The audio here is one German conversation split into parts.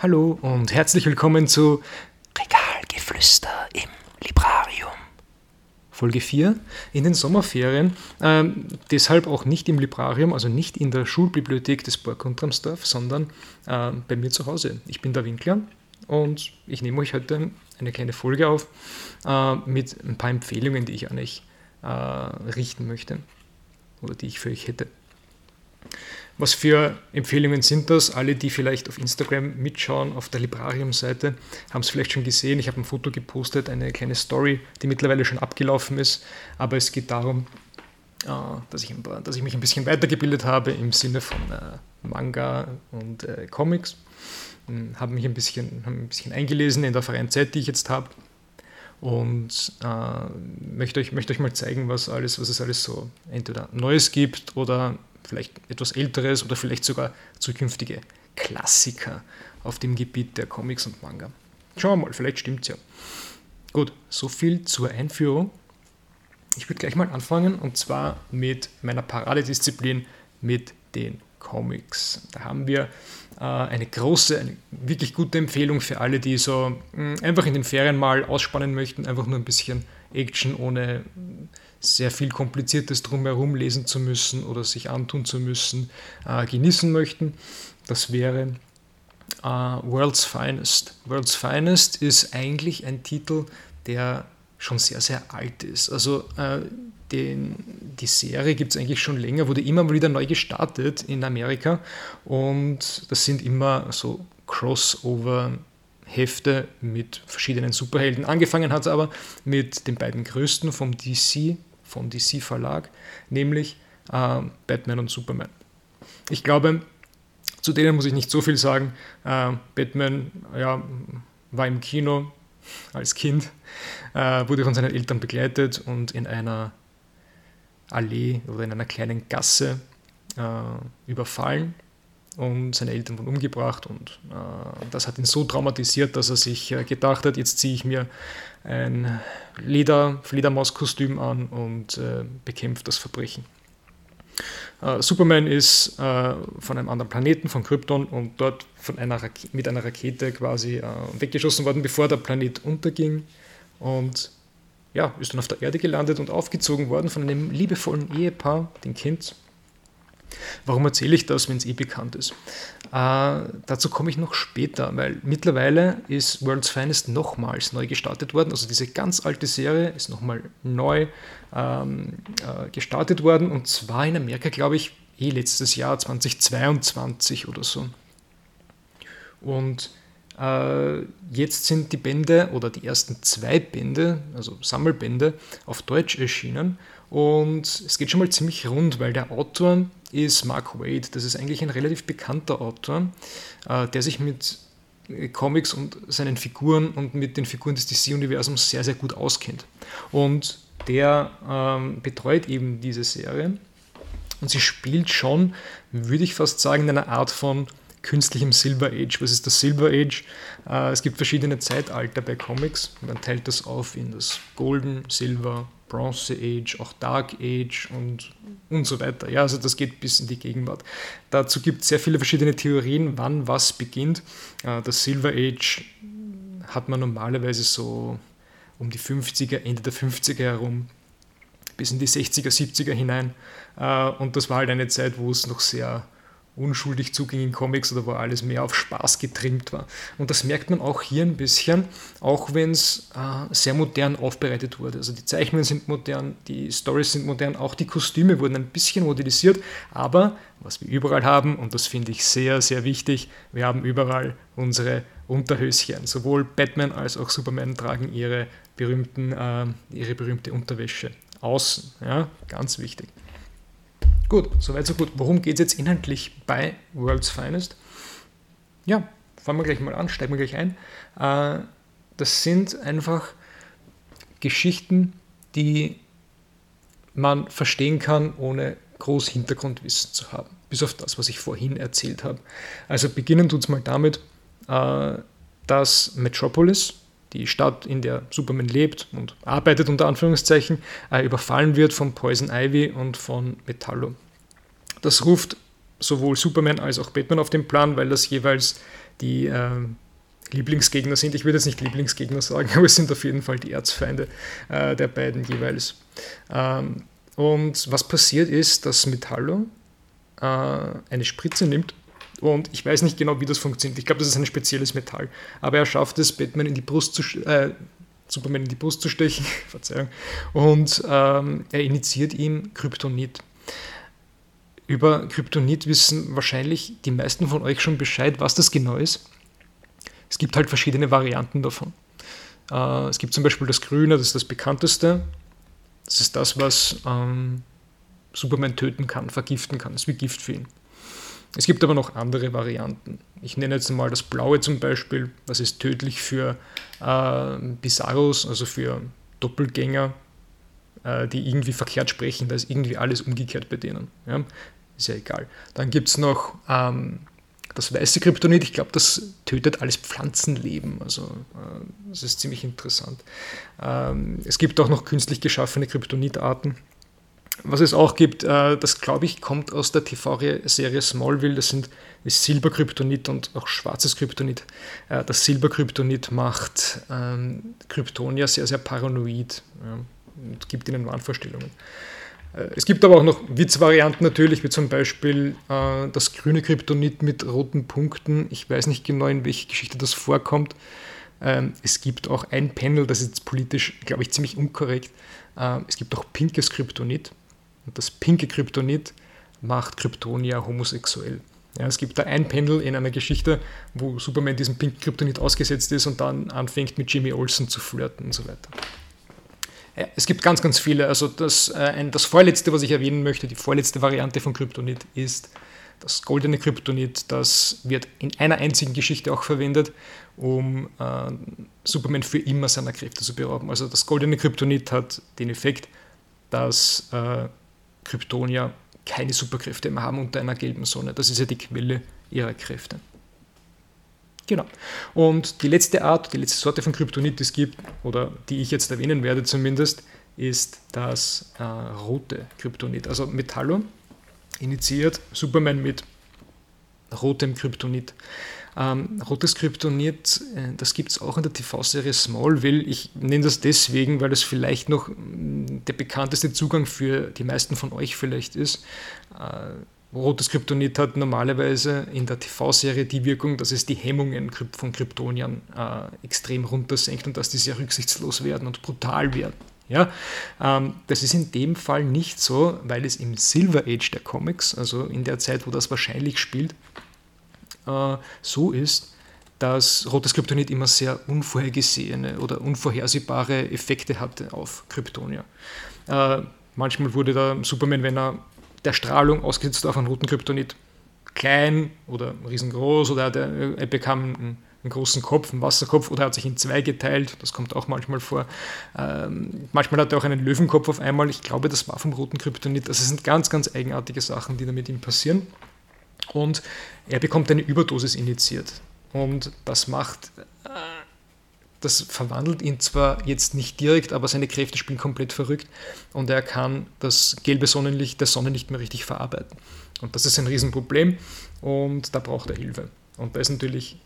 Hallo und herzlich willkommen zu Regalgeflüster im Librarium. Folge 4 in den Sommerferien. Ähm, deshalb auch nicht im Librarium, also nicht in der Schulbibliothek des Burg Untermsdorf, sondern äh, bei mir zu Hause. Ich bin der Winkler und ich nehme euch heute eine kleine Folge auf äh, mit ein paar Empfehlungen, die ich an euch äh, richten möchte oder die ich für euch hätte. Was für Empfehlungen sind das? Alle, die vielleicht auf Instagram mitschauen, auf der Librarium-Seite, haben es vielleicht schon gesehen. Ich habe ein Foto gepostet, eine kleine Story, die mittlerweile schon abgelaufen ist. Aber es geht darum, äh, dass ich, dass ich mich ein bisschen weitergebildet habe im Sinne von äh, Manga und äh, Comics. Hm, habe mich ein bisschen, ein bisschen eingelesen in der freien Zeit, die ich jetzt habe und äh, möchte, euch, möchte euch mal zeigen, was, alles, was es alles so entweder Neues gibt oder vielleicht etwas Älteres oder vielleicht sogar zukünftige Klassiker auf dem Gebiet der Comics und Manga. Schauen wir mal, vielleicht stimmt es ja. Gut, so viel zur Einführung. Ich würde gleich mal anfangen und zwar mit meiner Paradedisziplin, mit den Comics. Da haben wir äh, eine große, eine wirklich gute Empfehlung für alle, die so mh, hm, einfach in den Ferien mal ausspannen möchten, einfach nur ein bisschen Action ohne sehr viel Kompliziertes drumherum lesen zu müssen oder sich antun zu müssen, äh, genießen möchten. Das wäre äh, World's Finest. World's Finest ist eigentlich ein Titel, der schon sehr, sehr alt ist. Also äh, den, die Serie gibt es eigentlich schon länger, wurde immer wieder neu gestartet in Amerika und das sind immer so Crossover Hefte mit verschiedenen Superhelden. Angefangen hat es aber mit den beiden größten vom DC, vom DC Verlag, nämlich äh, Batman und Superman. Ich glaube, zu denen muss ich nicht so viel sagen. Äh, Batman ja, war im Kino als Kind, äh, wurde von seinen Eltern begleitet und in einer Allee oder in einer kleinen Gasse äh, überfallen und seine Eltern wurden umgebracht und äh, das hat ihn so traumatisiert, dass er sich äh, gedacht hat, jetzt ziehe ich mir ein Leder, Fledermauskostüm an und äh, bekämpft das Verbrechen. Äh, Superman ist äh, von einem anderen Planeten, von Krypton, und dort von einer mit einer Rakete quasi äh, weggeschossen worden, bevor der Planet unterging. Und ja, ist dann auf der Erde gelandet und aufgezogen worden von einem liebevollen Ehepaar, den Kind, Warum erzähle ich das, wenn es eh bekannt ist? Äh, dazu komme ich noch später, weil mittlerweile ist World's Finest nochmals neu gestartet worden. Also diese ganz alte Serie ist nochmal neu ähm, äh, gestartet worden und zwar in Amerika, glaube ich, eh letztes Jahr 2022 oder so. Und äh, jetzt sind die Bände oder die ersten zwei Bände, also Sammelbände, auf Deutsch erschienen. Und es geht schon mal ziemlich rund, weil der Autor ist Mark Wade. Das ist eigentlich ein relativ bekannter Autor, äh, der sich mit Comics und seinen Figuren und mit den Figuren des DC-Universums sehr, sehr gut auskennt. Und der ähm, betreut eben diese Serie. Und sie spielt schon, würde ich fast sagen, in einer Art von künstlichem Silver Age. Was ist das Silver Age? Äh, es gibt verschiedene Zeitalter bei Comics. Man teilt das auf in das Golden, Silver, Bronze Age, auch Dark Age und, und so weiter. Ja, also das geht bis in die Gegenwart. Dazu gibt es sehr viele verschiedene Theorien, wann was beginnt. Äh, das Silver Age hat man normalerweise so um die 50er, Ende der 50er herum, bis in die 60er, 70er hinein. Äh, und das war halt eine Zeit, wo es noch sehr unschuldig zuging in Comics oder wo alles mehr auf Spaß getrimmt war. Und das merkt man auch hier ein bisschen, auch wenn es äh, sehr modern aufbereitet wurde. Also die Zeichnungen sind modern, die Stories sind modern, auch die Kostüme wurden ein bisschen modernisiert, aber was wir überall haben, und das finde ich sehr, sehr wichtig, wir haben überall unsere Unterhöschen. Sowohl Batman als auch Superman tragen ihre, berühmten, äh, ihre berühmte Unterwäsche außen. Ja, ganz wichtig. Gut, soweit so gut. Worum geht es jetzt inhaltlich bei World's Finest? Ja, fangen wir gleich mal an, steigen wir gleich ein. Äh, das sind einfach Geschichten, die man verstehen kann, ohne groß Hintergrundwissen zu haben. Bis auf das, was ich vorhin erzählt habe. Also beginnen tut es mal damit, äh, dass Metropolis, die Stadt, in der Superman lebt und arbeitet, unter Anführungszeichen, äh, überfallen wird von Poison Ivy und von Metallo. Das ruft sowohl Superman als auch Batman auf den Plan, weil das jeweils die äh, Lieblingsgegner sind. Ich würde jetzt nicht Lieblingsgegner sagen, aber es sind auf jeden Fall die Erzfeinde äh, der beiden jeweils. Ähm, und was passiert ist, dass Metallo äh, eine Spritze nimmt und ich weiß nicht genau, wie das funktioniert. Ich glaube, das ist ein spezielles Metall. Aber er schafft es, Batman in die Brust zu, äh, Superman in die Brust zu stechen, Verzeihung, und ähm, er initiiert ihm Kryptonit. Über Kryptonit wissen wahrscheinlich die meisten von euch schon Bescheid, was das genau ist. Es gibt halt verschiedene Varianten davon. Äh, es gibt zum Beispiel das Grüne, das ist das bekannteste. Das ist das, was ähm, Superman töten kann, vergiften kann. Das ist wie Gift für ihn. Es gibt aber noch andere Varianten. Ich nenne jetzt mal das Blaue zum Beispiel. Das ist tödlich für äh, Bizarros, also für Doppelgänger, äh, die irgendwie verkehrt sprechen. Da ist irgendwie alles umgekehrt bei denen. Ja? Ist ja egal. Dann gibt es noch ähm, das weiße Kryptonit. Ich glaube, das tötet alles Pflanzenleben. Also äh, das ist ziemlich interessant. Ähm, es gibt auch noch künstlich geschaffene Kryptonitarten. Was es auch gibt, äh, das glaube ich, kommt aus der TV-Serie Smallville, das sind Silberkryptonit und auch schwarzes Kryptonit. Äh, das Silberkryptonit macht ähm, Kryptonia sehr, sehr paranoid und gibt ihnen Wahnvorstellungen. Äh, es gibt aber auch noch Witzvarianten natürlich, wie zum Beispiel das grüne Kryptonit mit roten Punkten. Ich weiß nicht genau, in welcher Geschichte das vorkommt. Ähm, es gibt auch ein Panel, das ist politisch, glaube ich, ziemlich unkorrekt. Es gibt auch pinkes Kryptonit. Und das pinke Kryptonit macht Kryptonia homosexuell. Ja, es gibt da ein Panel in einer Geschichte, wo Superman diesem pinken Kryptonit ausgesetzt ist und dann anfängt mit Jimmy Olsen zu flirten und so weiter. Ja, es gibt ganz, ganz viele. Also das, äh, ein, das vorletzte, was ich erwähnen möchte, die vorletzte Variante von Kryptonit ist das goldene Kryptonit. Das wird in einer einzigen Geschichte auch verwendet, um äh, Superman für immer seiner Kräfte zu berauben. Also das goldene Kryptonit hat den Effekt, dass äh, Kryptonier keine Superkräfte mehr haben unter einer gelben Sonne. Das ist ja die Quelle ihrer Kräfte. Genau. Und die letzte Art, die letzte Sorte von Kryptonit, die es gibt, oder die ich jetzt erwähnen werde zumindest, ist das äh, rote Kryptonit. Also Metallo initiiert Superman mit rotem Kryptonit. Ähm, rotes Kryptonit, äh, das gibt es auch in der TV-Serie Smallville. Ich nenne das deswegen, weil das vielleicht noch mm, der bekannteste Zugang für die meisten von euch vielleicht ist. Äh, rotes Kryptonit hat normalerweise in der TV-Serie die Wirkung, dass es die Hemmungen von Kryptoniern äh, extrem runtersenkt und dass die sehr rücksichtslos werden und brutal werden. Ja, ähm, das ist in dem Fall nicht so, weil es im Silver Age der Comics, also in der Zeit, wo das wahrscheinlich spielt, äh, so ist, dass rotes Kryptonit immer sehr unvorhergesehene oder unvorhersehbare Effekte hatte auf Kryptonier. Äh, manchmal wurde der Superman, wenn er der Strahlung ausgesetzt war von roten Kryptonit, klein oder riesengroß oder er, er bekam einen, einen, großen Kopf, einen Wasserkopf oder er hat sich in zwei geteilt, das kommt auch manchmal vor. Ähm, manchmal hat er auch einen Löwenkopf auf einmal, ich glaube, das war vom roten Kryptonit. Das sind ganz, ganz eigenartige Sachen, die da mit ihm passieren und er bekommt eine Überdosis initiiert. Und das macht, äh, das verwandelt ihn zwar jetzt nicht direkt, aber seine Kräfte spielen komplett verrückt und er kann das gelbe Sonnenlicht der Sonne nicht mehr richtig verarbeiten. Und das ist ein Riesenproblem und da braucht er Hilfe. Und da ist natürlich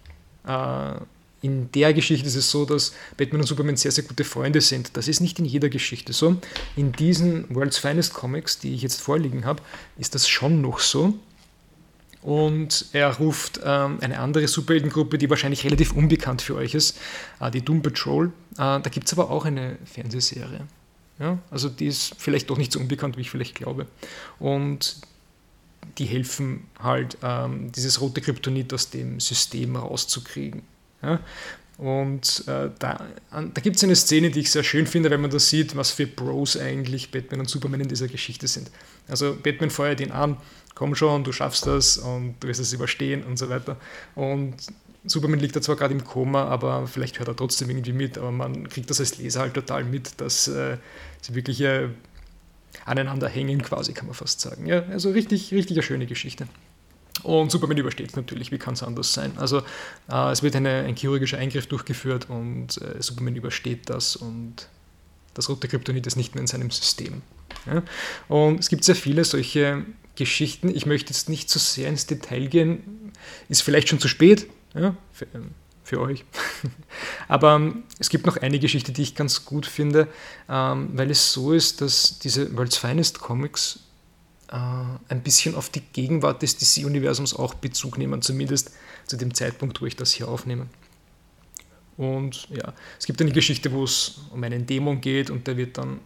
äh, in der Geschichte ist es so, dass Batman und Superman sehr, sehr gute Freunde sind. Das ist nicht in jeder Geschichte so. In diesen World's Finest Comics, die ich jetzt vorliegen habe, ist das schon noch so und er ruft ähm, eine andere Superheldengruppe, die wahrscheinlich relativ unbekannt für euch ist, äh, die Doom Patrol. Äh, da gibt es aber auch eine Fernsehserie. Ja? Also die ist vielleicht doch nicht so unbekannt, wie ich vielleicht glaube. Und die helfen halt, ähm, dieses rote Kryptonit aus dem System rauszukriegen. Ja? Und äh, da, da gibt es eine Szene, die ich sehr schön finde, wenn man da sieht, was für Bros eigentlich Batman und Superman in dieser Geschichte sind. Also Batman feuert ihn an komm schon, du schaffst das und du wirst es überstehen und so weiter. Und Superman liegt da zwar gerade im Koma, aber vielleicht hört er trotzdem irgendwie mit, aber man kriegt das als Leser halt total mit, dass äh, sie wirklich äh, aneinander hängen, quasi, kann man fast sagen. Ja, also richtig, richtig eine schöne Geschichte. Und Superman übersteht es natürlich, wie kann es anders sein? Also äh, es wird eine, ein chirurgischer Eingriff durchgeführt und äh, Superman übersteht das und das rote Kryptonit ist nicht mehr in seinem System. Ja? Und es gibt sehr viele solche Geschichten. Ich möchte jetzt nicht zu so sehr ins Detail gehen. Ist vielleicht schon zu spät ja, für, für euch. Aber ähm, es gibt noch eine Geschichte, die ich ganz gut finde, ähm, weil es so ist, dass diese World's Finest Comics äh, ein bisschen auf die Gegenwart des DC-Universums auch Bezug nehmen, zumindest zu dem Zeitpunkt, wo ich das hier aufnehme. Und ja, es gibt eine Geschichte, wo es um einen Dämon geht und der wird dann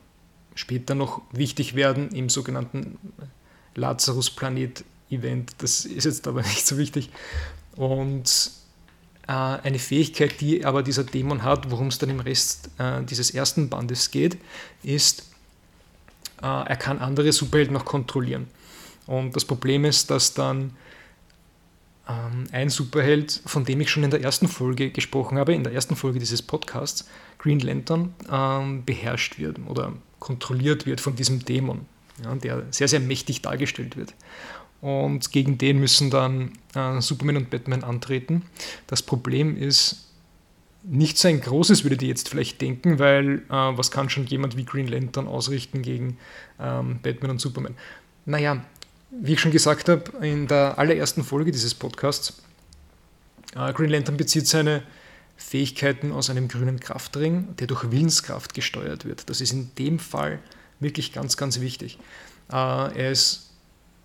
später noch wichtig werden im sogenannten Lazarus-Planet-Event. Das ist jetzt aber nicht so wichtig. Und äh, eine Fähigkeit, die aber dieser Dämon hat, worum es dann im Rest äh, dieses ersten Bandes geht, ist, äh, er kann andere Superhelden noch kontrollieren. Und das Problem ist, dass dann ähm, ein Superheld, von dem ich schon in der ersten Folge gesprochen habe, in der ersten Folge dieses Podcasts, Green Lantern, ähm, beherrscht wird oder kontrolliert wird von diesem Dämon, ja, der sehr, sehr mächtig dargestellt wird. Und gegen den müssen dann äh, Superman und Batman antreten. Das Problem ist, nicht so ein großes, würde ich jetzt vielleicht denken, weil äh, was kann schon jemand wie Green Lantern ausrichten gegen ähm, Batman und Superman? Naja, wie ich schon gesagt habe, in der allerersten Folge dieses Podcasts, äh, Green Lantern bezieht seine Fähigkeiten aus einem grünen Kraftring, der durch Willenskraft gesteuert wird. Das ist in dem Fall wirklich ganz, ganz wichtig. Äh, ist,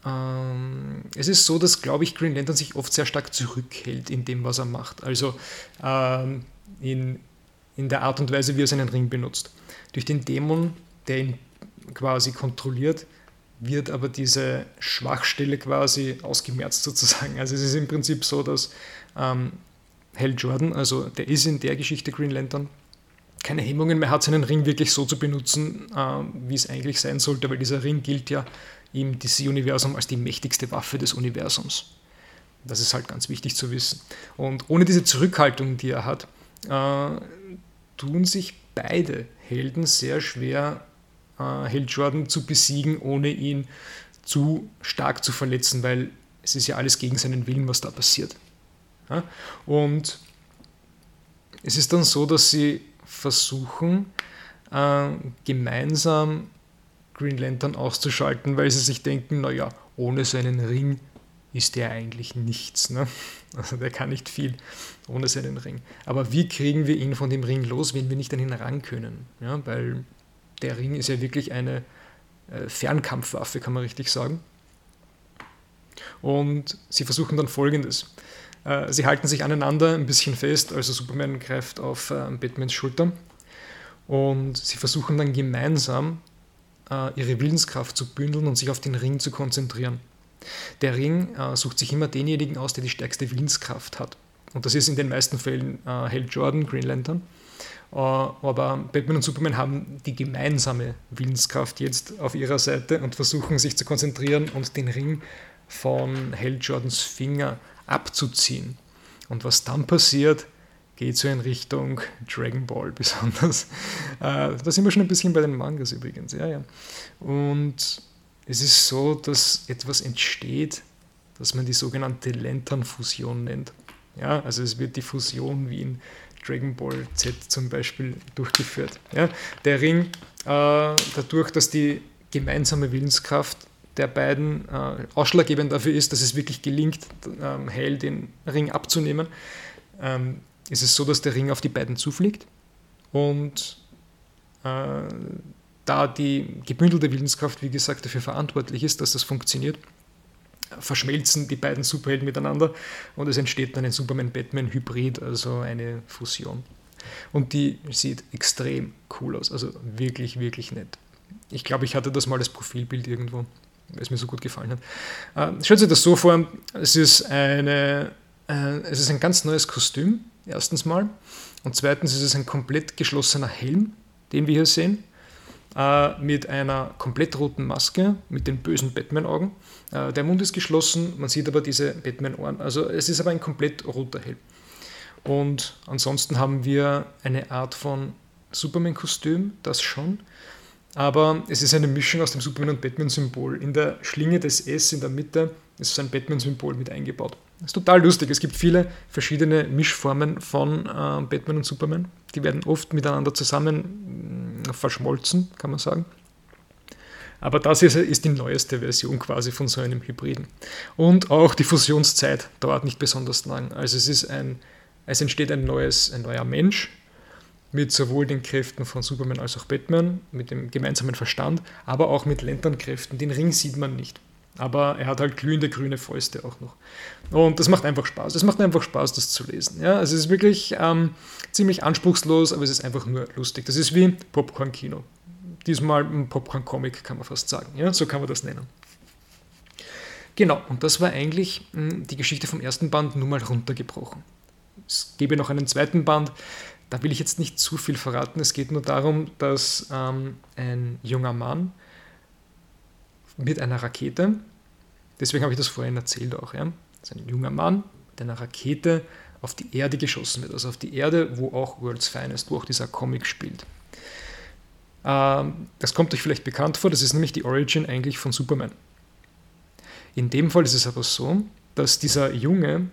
ähm, es ist so, dass, glaube ich, Green Lantern sich oft sehr stark zurückhält in dem, was er macht. Also ähm, in, in der Art und Weise, wie er seinen Ring benutzt. Durch den Dämon, der ihn quasi kontrolliert, wird aber diese Schwachstelle quasi ausgemerzt sozusagen. Also es ist im Prinzip so, dass ähm, Hal Jordan, also der ist in der Geschichte Green Lantern, keine Hemmungen mehr hat, seinen Ring wirklich so zu benutzen, äh, wie es eigentlich sein sollte, weil dieser Ring gilt ja im DC-Universum als die mächtigste Waffe des Universums. Das ist halt ganz wichtig zu wissen. Und ohne diese Zurückhaltung, die er hat, äh, tun sich beide Helden sehr schwer, äh, Held Jordan zu besiegen, ohne ihn zu stark zu verletzen, weil es ist ja alles gegen seinen Willen, was da passiert. Und es ist dann so, dass sie versuchen, äh, gemeinsam Green Lantern auszuschalten, weil sie sich denken, naja, ohne seinen Ring ist der eigentlich nichts. Ne? Also der kann nicht viel ohne seinen Ring. Aber wie kriegen wir ihn von dem Ring los, wenn wir nicht an ihn ran können? Ja, weil der Ring ist ja wirklich eine äh, Fernkampfwaffe, kann man richtig sagen. Und sie versuchen dann folgendes. Äh, sie halten sich aneinander ein bisschen fest, also Superman greift auf äh, Batmans Schulter und sie versuchen dann gemeinsam ihre Willenskraft zu bündeln und sich auf den Ring zu konzentrieren. Der Ring sucht sich immer denjenigen aus, der die stärkste Willenskraft hat. Und das ist in den meisten Fällen Hal Jordan, Green Lantern. Aber Batman und Superman haben die gemeinsame Willenskraft jetzt auf ihrer Seite und versuchen sich zu konzentrieren und den Ring von Hal Jordans Finger abzuziehen. Und was dann passiert, geht so in Richtung Dragon Ball besonders. Äh, da sind wir schon ein bisschen bei den Mangas übrigens. Ja, ja. Und es ist so, dass etwas entsteht, das man die sogenannte Lantern-Fusion nennt. Ja, also es wird die Fusion wie in Dragon Ball Z zum Beispiel durchgeführt. Ja, der Ring, äh, dadurch, dass die gemeinsame Willenskraft der beiden äh, ausschlaggebend dafür ist, dass es wirklich gelingt, ähm, Hale den Ring abzunehmen, ähm, ist es so, dass der Ring auf die beiden zufliegt und äh, da die gebündelte Willenskraft, wie gesagt, dafür verantwortlich ist, dass das funktioniert, verschmelzen die beiden Superhelden miteinander und es entsteht dann ein Superman-Batman-Hybrid, also eine Fusion. Und die sieht extrem cool aus, also wirklich, wirklich nett. Ich glaube, ich hatte das mal als Profilbild irgendwo es mir so gut gefallen hat. Äh, stellt sich das so vor, es ist, eine, äh, es ist ein ganz neues Kostüm, erstens mal. Und zweitens ist es ein komplett geschlossener Helm, den wir hier sehen, äh, mit einer komplett roten Maske, mit den bösen Batman-Augen. Äh, der Mund ist geschlossen, man sieht aber diese Batman-Ohren. Also es ist aber ein komplett roter Helm. Und ansonsten haben wir eine Art von Superman-Kostüm, das schon, aber es ist eine Mischung aus dem Superman- und Batman-Symbol. In der Schlinge des S in der Mitte ist ein Batman-Symbol mit eingebaut. Das ist total lustig. Es gibt viele verschiedene Mischformen von äh, Batman und Superman. Die werden oft miteinander zusammen mh, mm, verschmolzen, kann man sagen. Aber das ist, ist die neueste Version quasi von so einem Hybriden. Und auch die Fusionszeit dauert nicht besonders lang. Also es ist ein, es entsteht ein neues, ein neuer Mensch mit sowohl den Kräften von Superman als auch Batman, mit dem gemeinsamen Verstand, aber auch mit Lanternkräften. Den Ring sieht man nicht. Aber er hat halt glühende grüne Fäuste auch noch. Und das macht einfach Spaß. Es macht einfach Spaß, das zu lesen. Ja, also es ist wirklich ähm, ziemlich anspruchslos, aber es ist einfach nur lustig. Das ist wie Popcorn-Kino. Diesmal ein Popcorn-Comic, kann man fast sagen. Ja, so kann man das nennen. Genau, und das war eigentlich mh, hm, die Geschichte vom ersten Band nur mal runtergebrochen. Es gäbe noch einen zweiten Band, da will ich jetzt nicht zu viel verraten. Es geht nur darum, dass ähm, ein junger Mann mit einer Rakete, deswegen habe ich das vorhin erzählt auch, ja, dass ein junger Mann mit einer Rakete auf die Erde geschossen wird, also auf die Erde, wo auch World's Finest, wo auch dieser Comic spielt. Ähm, das kommt euch vielleicht bekannt vor, das ist nämlich die Origin eigentlich von Superman. In dem Fall ist es aber so, dass dieser Junge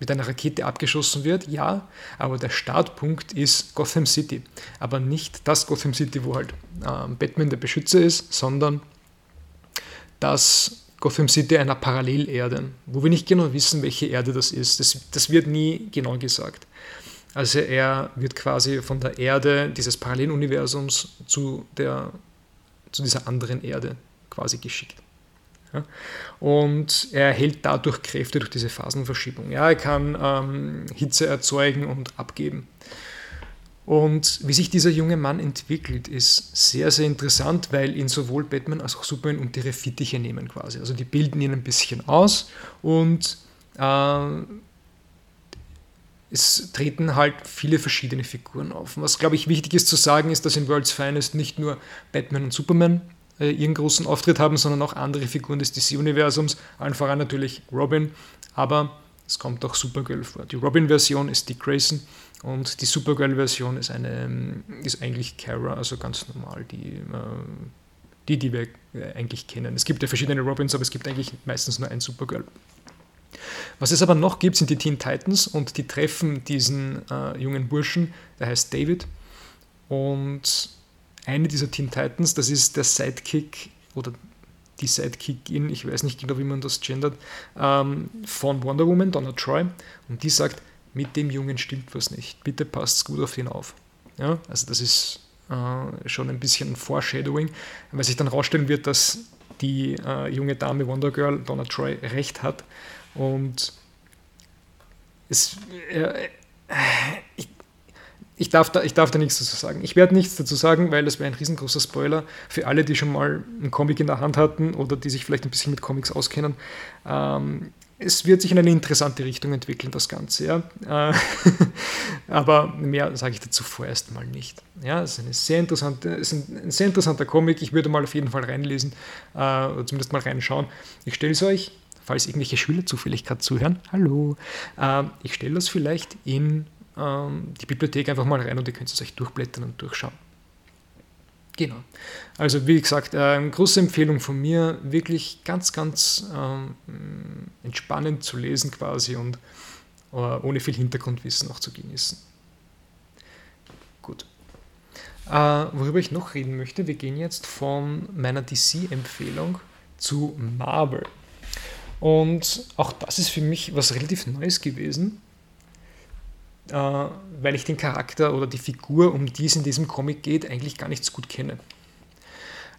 mit einer Rakete abgeschossen wird, ja, aber der Startpunkt ist Gotham City. Aber nicht das Gotham City, wo halt äh, Batman der Beschützer ist, sondern das Gotham City einer Parallelerde, wo wir nicht genau wissen, welche Erde das ist. Das, das wird nie genau gesagt. Also er wird quasi von der Erde dieses Paralleluniversums zu, der, zu dieser anderen Erde quasi geschickt. Ja? Und er erhält dadurch Kräfte durch diese Phasenverschiebung. Ja, er kann ähm, Hitze erzeugen und abgeben. Und wie sich dieser junge Mann entwickelt, ist sehr, sehr interessant, weil ihn sowohl Batman als auch Superman unter ihre Fittiche nehmen quasi. Also die bilden ihn ein bisschen aus und äh, es treten halt viele verschiedene Figuren auf. Was, glaube ich, wichtig ist zu sagen, ist, dass in World's Finest nicht nur Batman und Superman äh, ihren großen Auftritt haben, sondern auch andere Figuren des DC-Universums, allen voran natürlich Robin, aber es kommt auch Supergirl vor. Die Robin-Version ist Dick Grayson und die Supergirl-Version ist, ist eigentlich Kara, also ganz normal, die, äh, die, die wir äh, eigentlich kennen. Es gibt ja verschiedene Robins, aber es gibt eigentlich meistens nur ein Supergirl. Was es aber noch gibt, sind die Teen Titans und die treffen diesen äh, jungen Burschen, der heißt David. Und eine dieser Teen Titans, das ist der Sidekick oder die Sidekickin, ich weiß nicht genau, wie man das gendert, ähm, von Wonder Woman, Donna Troy. Und die sagt, mit dem Jungen stimmt was nicht. Bitte passt gut auf ihn auf. Ja, also das ist äh, schon ein bisschen ein Foreshadowing, weil sich dann herausstellen wird, dass die äh, junge Dame Wonder Girl, Donna Troy, recht hat. Und es, äh, ich, ich, darf da, ich darf da nichts dazu sagen. Ich werde nichts dazu sagen, weil das wäre ein riesengroßer Spoiler für alle, die schon mal einen Comic in der Hand hatten oder die sich vielleicht ein bisschen mit Comics auskennen. Ähm, es wird sich in eine interessante Richtung entwickeln, das Ganze. Ja. Äh, aber mehr sage ich dazu vorerst mal nicht. Ja, es ist, eine sehr interessante, es ist ein, sehr interessanter Comic. Ich würde mal auf jeden Fall reinlesen äh, oder zumindest mal reinschauen. Ich stelle es euch, falls irgendwelche Schüler zufällig gerade zuhören, hallo, äh, ich stelle das vielleicht in ähm, die Bibliothek einfach mal rein und ihr könnt es euch durchblättern und durchschauen. Genau. Also wie gesagt, äh, große Empfehlung von mir, wirklich ganz, ganz ähm, entspannend zu lesen quasi und äh, ohne viel Hintergrundwissen auch zu genießen. Gut. Äh, worüber ich noch reden möchte, wir gehen jetzt von meiner DC-Empfehlung zu Marvel. Und auch das ist für mich was relativ Neues gewesen, weil ich den Charakter oder die Figur, um die es in diesem Comic geht, eigentlich gar nicht so gut kenne.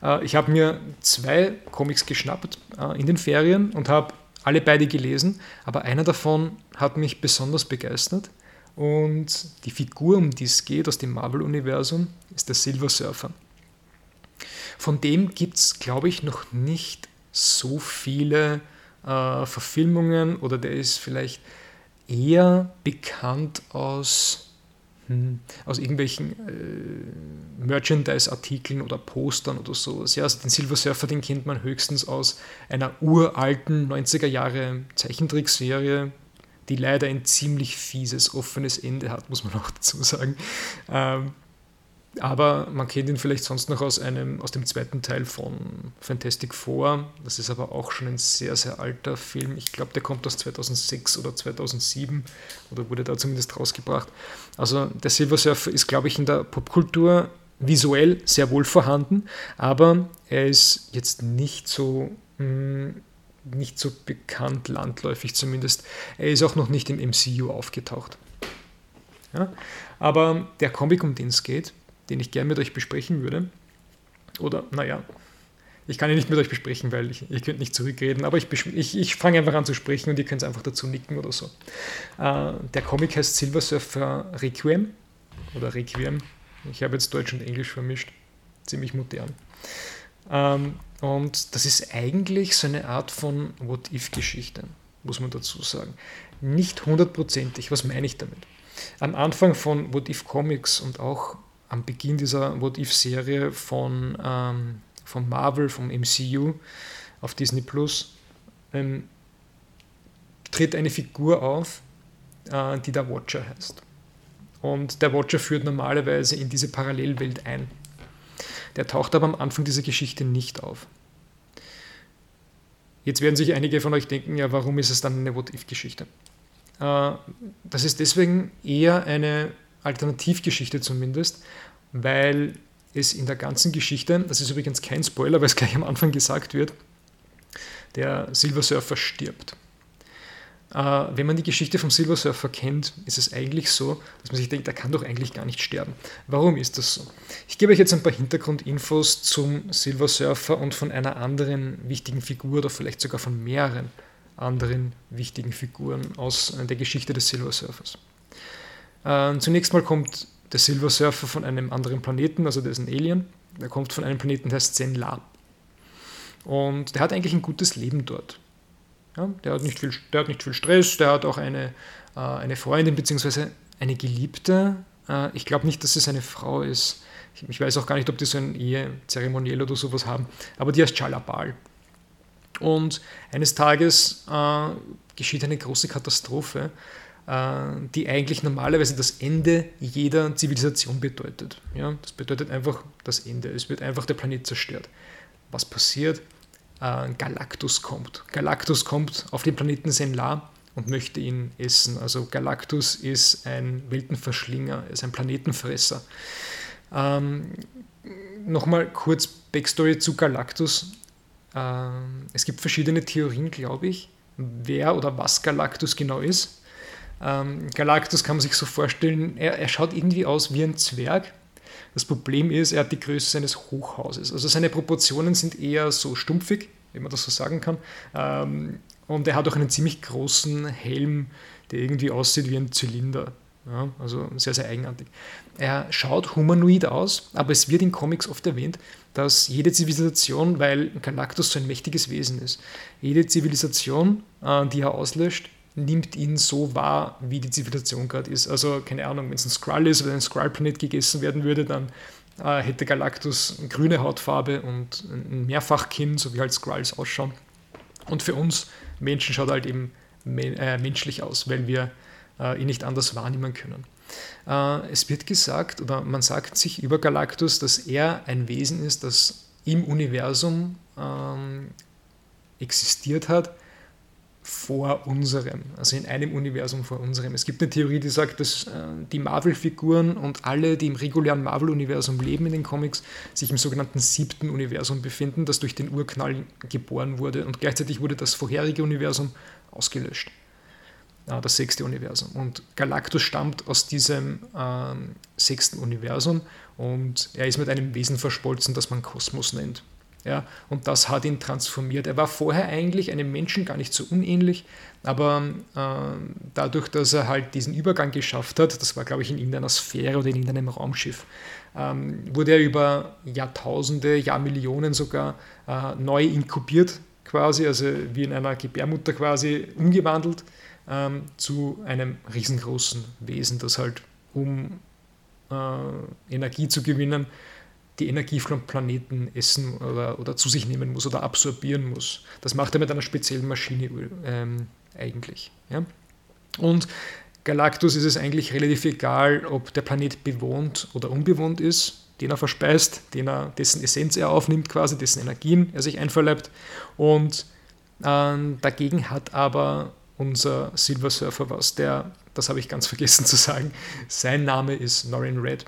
Äh, ich habe mir zwei Comics geschnappt äh, in den Ferien und habe alle beide gelesen, aber einer davon hat mich besonders begeistert. Und die Figur, um die es geht aus dem Marvel-Universum, ist der Silver Surfer. Von dem gibt es, glaube ich, noch nicht so viele äh, Verfilmungen oder der ist vielleicht eher bekannt aus, hm, aus irgendwelchen äh, Merchandise-Artikeln oder Postern oder sowas. Ja, also den Silver Surfer, den kennt man höchstens aus einer uralten 90er Jahre Zeichentrickserie, die leider ein ziemlich fieses, offenes Ende hat, muss man auch dazu sagen. Ähm, aber man kennt ihn vielleicht sonst noch aus, einem, aus dem zweiten Teil von Fantastic Four. Das ist aber auch schon ein sehr, sehr alter Film. Ich glaube, der kommt aus 2006 oder 2007 oder wurde da zumindest rausgebracht. Also der Silver Surfer ist, glaube ich, in der Popkultur visuell sehr wohl vorhanden, aber er ist jetzt nicht so, mh, mm, nicht so bekannt, landläufig zumindest. Er ist auch noch nicht im MCU aufgetaucht. Ja? Aber der Comic, um den es geht, den ich gerne mit euch besprechen würde, oder naja, ich kann ihn nicht mit euch besprechen, weil ich, ihr könnt nicht zurückreden, aber ich, ich, ich fange einfach an zu sprechen und ihr könnt einfach dazu nicken oder so. Äh, der Comic heißt Silver Surfer Requiem oder Requiem. Ich habe jetzt Deutsch und Englisch vermischt. Ziemlich modern. Ähm, und das ist eigentlich so eine Art von What-If-Geschichte, muss man dazu sagen. Nicht hundertprozentig. Was meine ich damit? Am Anfang von What-If Comics und auch am Beginn dieser What-If-Serie von ähm, vom Marvel, vom MCU auf Disney Plus, ähm, tritt eine Figur auf, äh, die der Watcher heißt. Und der Watcher führt normalerweise in diese Parallelwelt ein. Der taucht aber am Anfang dieser Geschichte nicht auf. Jetzt werden sich einige von euch denken, ja, warum ist es dann eine What-If-Geschichte? Äh, das ist deswegen eher eine Alternativgeschichte zumindest, weil es in der ganzen Geschichte, das ist übrigens kein Spoiler, weil es gleich am Anfang gesagt wird, der Silver Surfer stirbt. Äh, wenn man die Geschichte vom Silver Surfer kennt, ist es eigentlich so, dass man sich denkt, er kann doch eigentlich gar nicht sterben. Warum ist das so? Ich gebe euch jetzt ein paar Hintergrundinfos zum Silver Surfer und von einer anderen wichtigen Figur oder vielleicht sogar von mehreren anderen wichtigen Figuren aus der Geschichte des Silver Surfers. Äh, zunächst mal kommt der Silver Surfer von einem anderen Planeten, also der ist ein Alien. Der kommt von einem Planeten, der heißt Zenla. Und der hat eigentlich ein gutes Leben dort. Ja, der, hat nicht viel, der hat nicht viel Stress, der hat auch eine, äh, eine Freundin bzw. eine Geliebte. Äh, ich glaube nicht, dass es eine Frau ist. Ich, ich, weiß auch gar nicht, ob die so ein Ehezeremoniell oder sowas haben. Aber die heißt Chalabal. Und eines Tages äh, geschieht eine große Katastrophe die eigentlich normalerweise das Ende jeder Zivilisation bedeutet. Ja, das bedeutet einfach das Ende. Es wird einfach der Planet zerstört. Was passiert? Äh, Galactus kommt. Galactus kommt auf den Planeten Senlar und möchte ihn essen. Also Galactus ist ein Weltenverschlinger, ist ein Planetenfresser. Ähm, Nochmal kurz Backstory zu Galactus. Ähm, es gibt verschiedene Theorien, glaube ich, wer oder was Galactus genau ist. Ähm, Galactus kann man sich so vorstellen, er, er schaut irgendwie aus wie ein Zwerg. Das Problem ist, er hat die Größe eines Hochhauses. Also seine Proportionen sind eher so stumpfig, wenn man das so sagen kann. Ähm, und er hat auch einen ziemlich großen Helm, der irgendwie aussieht wie ein Zylinder. Ja, also sehr, sehr eigenartig. Er schaut humanoid aus, aber es wird in Comics oft erwähnt, dass jede Zivilisation, weil Galactus so ein mächtiges Wesen ist, jede Zivilisation, äh, die er auslöscht, nimmt ihn so wahr, wie die Zivilisation gerade ist. Also keine Ahnung, wenn es ein Skrull ist oder ein Skrull-Planet gegessen werden würde, dann äh, hätte Galactus eine grüne Hautfarbe und ein Mehrfachkinn, so wie halt Skrulls ausschauen. Und für uns Menschen schaut er halt eben men äh, menschlich aus, weil wir äh, ihn nicht anders wahrnehmen können. Äh, es wird gesagt, oder man sagt sich über Galactus, dass er ein Wesen ist, das im Universum ähm, existiert hat, vor unserem, also in einem Universum vor unserem. Es gibt eine Theorie, die sagt, dass äh, die Marvel-Figuren und alle, die im regulären Marvel-Universum leben in den Comics, sich im sogenannten siebten Universum befinden, das durch den Urknall geboren wurde und gleichzeitig wurde das vorherige Universum ausgelöscht. Das sechste Universum. Und Galactus stammt aus diesem ähm, sechsten Universum und er ist mit einem Wesen verschmolzen, das man Kosmos nennt. Ja, und das hat ihn transformiert. Er war vorher eigentlich einem Menschen gar nicht so unähnlich, aber äh, dadurch, dass er halt diesen Übergang geschafft hat, das war, glaube ich, in irgendeiner Sphäre oder in irgendeinem Raumschiff, ähm, wurde er über Jahrtausende, Jahrmillionen sogar äh, neu inkubiert, quasi, also wie in einer Gebärmutter quasi umgewandelt ähm, zu einem riesengroßen Wesen, das halt, um äh, Energie zu gewinnen, die Energie vom Planeten essen oder, oder zu sich nehmen muss oder absorbieren muss. Das macht er mit einer speziellen Maschine ähm, eigentlich. Ja? Und Galactus ist es eigentlich relativ egal, ob der Planet bewohnt oder unbewohnt ist, den er verspeist, den er, dessen Essenz er aufnimmt, quasi, dessen Energien er sich einverleibt. Und äh, dagegen hat aber unser Silver Surfer was, der, das habe ich ganz vergessen zu sagen, sein Name ist Norin Red.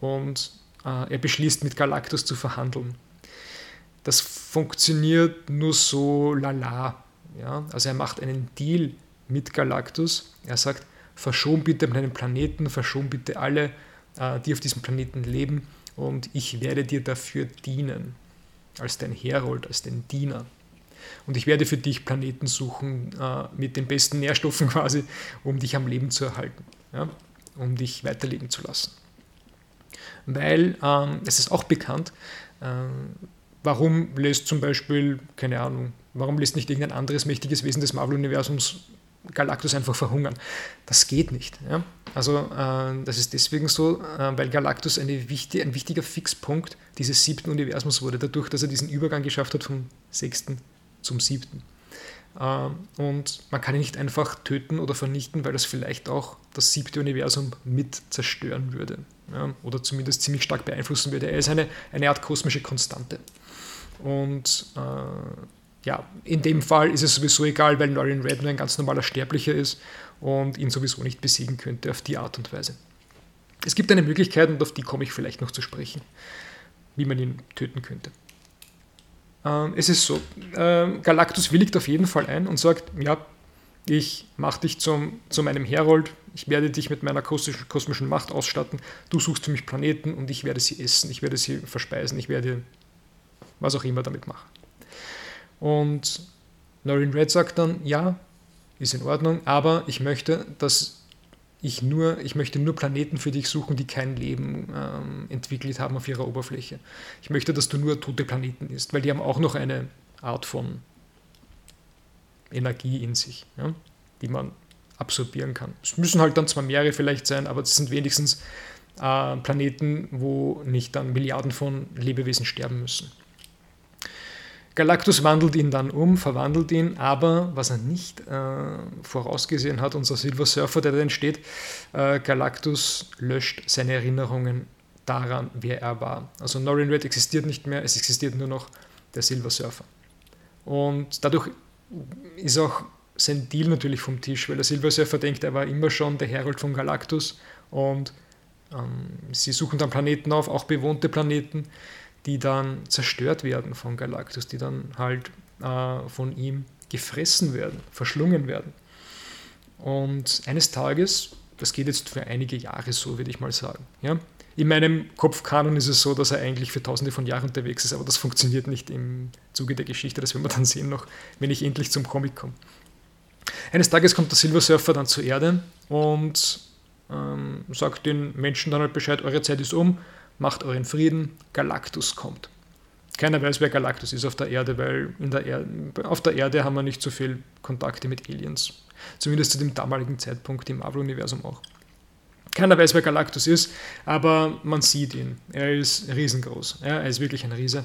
Und er beschließt, mit Galactus zu verhandeln. Das funktioniert nur so lala. Ja? Also er macht einen Deal mit Galactus. Er sagt, verschon bitte meinen Planeten, verschon bitte alle, äh, die auf diesem Planeten leben und ich werde dir dafür dienen, als dein Herold, als dein Diener. Und ich werde für dich Planeten suchen äh, mit den besten Nährstoffen quasi, um dich am Leben zu erhalten, ja? um dich weiterleben zu lassen. Weil ähm, es ist auch bekannt, äh, warum lässt zum Beispiel, keine Ahnung, warum lässt nicht irgendein anderes mächtiges Wesen des Marvel-Universums Galactus einfach verhungern? Das geht nicht. Ja? Also äh, das ist deswegen so, äh, weil Galactus wichtig, ein wichtiger Fixpunkt dieses siebten Universums wurde, dadurch, dass er diesen Übergang geschafft hat vom sechsten zum siebten. Ähm, und man kann ihn nicht einfach töten oder vernichten, weil das vielleicht auch das siebte Universum mit zerstören würde. Oder zumindest ziemlich stark beeinflussen würde. Er ist eine, eine Art kosmische Konstante. Und äh, ja, in dem Fall ist es sowieso egal, weil Norrin Red nur ein ganz normaler Sterblicher ist und ihn sowieso nicht besiegen könnte auf die Art und Weise. Es gibt eine Möglichkeit, und auf die komme ich vielleicht noch zu sprechen, wie man ihn töten könnte. Ähm, es ist so, ähm, Galactus willigt auf jeden Fall ein und sagt, ja, ich mache dich zum, zu meinem Herold, ich werde dich mit meiner kosmischen, kosmischen Macht ausstatten, du suchst für mich Planeten und ich werde sie essen, ich werde sie verspeisen, ich werde was auch immer damit machen. Und Norrin Red sagt dann, ja, ist in Ordnung, aber ich möchte, dass ich nur, ich möchte nur Planeten für dich suchen, die kein Leben ähm, entwickelt haben auf ihrer Oberfläche. Ich möchte, dass du nur tote Planeten isst, weil die haben auch noch eine Art von Energie in sich, ja, die man absorbieren kann. Es müssen halt dann zwar mehrere vielleicht sein, aber es sind wenigstens äh, Planeten, wo nicht dann Milliarden von Lebewesen sterben müssen. Galactus wandelt ihn dann um, verwandelt ihn, aber was er nicht äh, vorausgesehen hat, unser Silver Surfer, der da entsteht, äh, Galactus löscht seine Erinnerungen daran, wer er war. Also Norrin Red existiert nicht mehr, es existiert nur noch der Silver Surfer. Und dadurch ist auch sein Deal natürlich vom Tisch, weil der Silver Surfer denkt, er war immer schon der Herold von Galactus und ähm, sie suchen dann Planeten auf, auch bewohnte Planeten die dann zerstört werden von Galactus, die dann halt äh, von ihm gefressen werden, verschlungen werden. Und eines Tages, das geht jetzt für einige Jahre so, würde ich mal sagen. Ja? In meinem Kopfkanon ist es so, dass er eigentlich für tausende von Jahren unterwegs ist, aber das funktioniert nicht im Zuge der Geschichte. Das werden wir dann sehen noch, wenn ich endlich zum Comic komme. Eines Tages kommt der Silver Surfer dann zur Erde und ähm, sagt den Menschen dann halt Bescheid, eure Zeit ist um, macht euren Frieden, Galactus kommt. Keiner weiß, wer Galactus ist auf der Erde, weil der er auf der Erde haben wir nicht so viel Kontakte mit Aliens. Zumindest zu dem damaligen Zeitpunkt im Marvel-Universum auch. Keiner weiß, wer Galactus ist, aber man sieht ihn. Er ist riesengroß. Er ist wirklich ein Riese.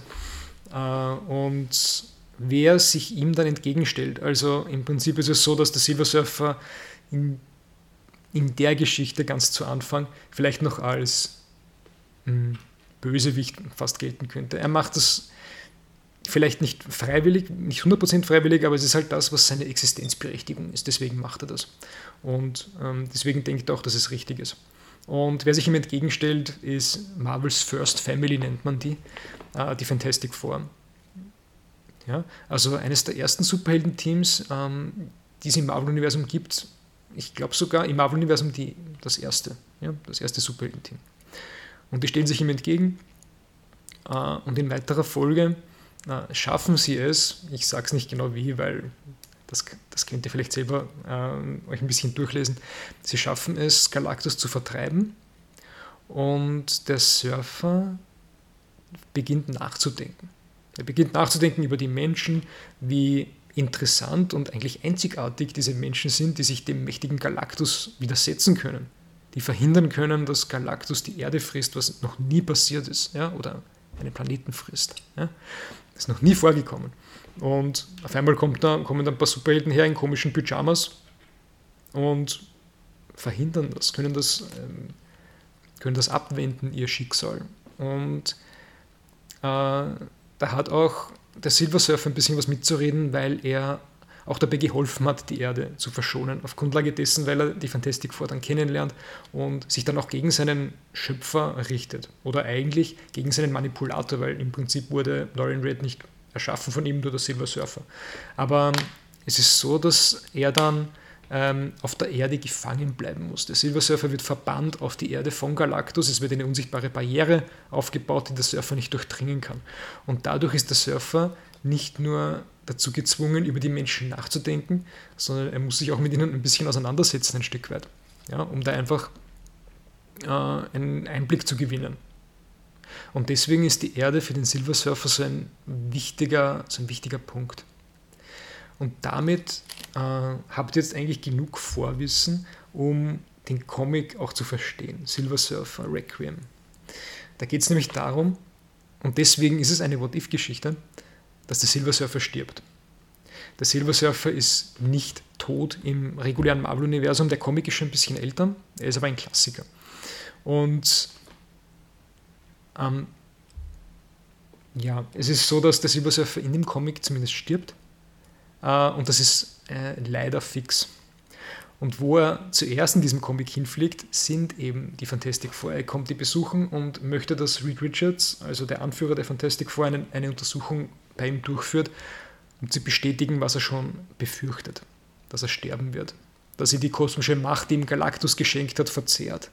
Äh, und wer sich ihm dann entgegenstellt, also im Prinzip ist es so, dass der Silver Surfer in, in der Geschichte ganz zu Anfang vielleicht noch als Bösewicht fast gelten könnte. Er macht das vielleicht nicht freiwillig, nicht 100% freiwillig, aber es ist halt das, was seine Existenzberechtigung ist. Deswegen macht er das. Und ähm, deswegen denkt er auch, dass es richtig ist. Und wer sich ihm entgegenstellt, ist Marvels First Family, nennt man die, äh, die Fantastic Four. Ja, also eines der ersten Superhelden-Teams, ähm, die es im Marvel-Universum gibt. Ich glaube sogar im Marvel-Universum das erste, ja, das erste Superhelden-Team. Und die stellen sich ihm entgegen. Äh, und in weiterer Folge äh, schaffen sie es, ich sage es nicht genau wie, weil das, das könnt ihr vielleicht selber äh, euch ein bisschen durchlesen, sie schaffen es, Galactus zu vertreiben. Und der Surfer beginnt nachzudenken. Er beginnt nachzudenken über die Menschen, wie interessant und eigentlich einzigartig diese Menschen sind, die sich dem mächtigen Galactus widersetzen können die verhindern können, dass Galactus die Erde frisst, was noch nie passiert ist, ja, oder einen Planeten frisst. Ja. Das ist noch nie vorgekommen. Und auf einmal kommt da, kommen dann ein paar Superhelden her in komischen Pyjamas und verhindern das, können das, ähm, können das abwenden, ihr Schicksal. Und äh, da hat auch der Silver Surfer ein bisschen was mitzureden, weil er auch dabei geholfen hat, die Erde zu verschonen. Auf Grundlage dessen, weil er die Fantastic Four dann kennenlernt und sich dann auch gegen seinen Schöpfer richtet. Oder eigentlich gegen seinen Manipulator, weil im Prinzip wurde Dorian Red nicht erschaffen von ihm, nur der Silver Surfer. Aber es ist so, dass er dann ähm, auf der Erde gefangen bleiben muss. Der Silver Surfer wird verbannt auf die Erde von Galactus. Es wird eine unsichtbare Barriere aufgebaut, die der Surfer nicht durchdringen kann. Und dadurch ist der Surfer nicht nur dazu gezwungen, über die Menschen nachzudenken, sondern er muss sich auch mit ihnen ein bisschen auseinandersetzen, ein Stück weit, ja, um da einfach äh, einen Einblick zu gewinnen. Und deswegen ist die Erde für den Silver Surfer so ein wichtiger, so ein wichtiger Punkt. Und damit äh, habt ihr jetzt eigentlich genug Vorwissen, um den Comic auch zu verstehen. Silver Surfer Requiem. Da geht es nämlich darum, und deswegen ist es eine What-If-Geschichte, dass der Silver Surfer stirbt. Der Silver Surfer ist nicht tot im regulären Marvel-Universum. Der Comic ist schon ein bisschen älter, er ist aber ein Klassiker. Und ähm, ja, es ist so, dass der Silver Surfer in dem Comic zumindest stirbt. Äh, und das ist äh, leider fix. Und wo er zuerst in diesem Comic hinfliegt, sind eben die Fantastic Four. Er kommt die besuchen und möchte, dass Reed Richards, also der Anführer der Fantastic Four, eine, eine Untersuchung bei ihm durchführt, um zu bestätigen, was er schon befürchtet, dass er sterben wird, dass er die kosmische Macht, die ihm Galactus geschenkt hat, verzehrt.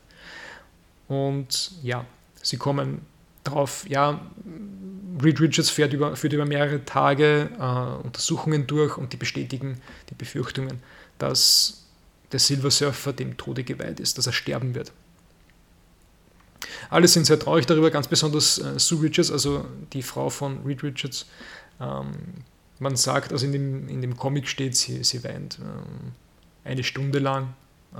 Und ja, sie kommen drauf, ja, Reed Richards fährt über, führt über mehrere Tage äh, Untersuchungen durch und die bestätigen die Befürchtungen, dass der Silver Surfer dem Tode geweiht ist, dass er sterben wird. Alle sind sehr traurig darüber, ganz besonders äh, Sue Richards, also die Frau von Reed Richards. Ähm, man sagt, also in dem, in dem Comic steht, sie, sie weint ähm, eine Stunde lang, äh,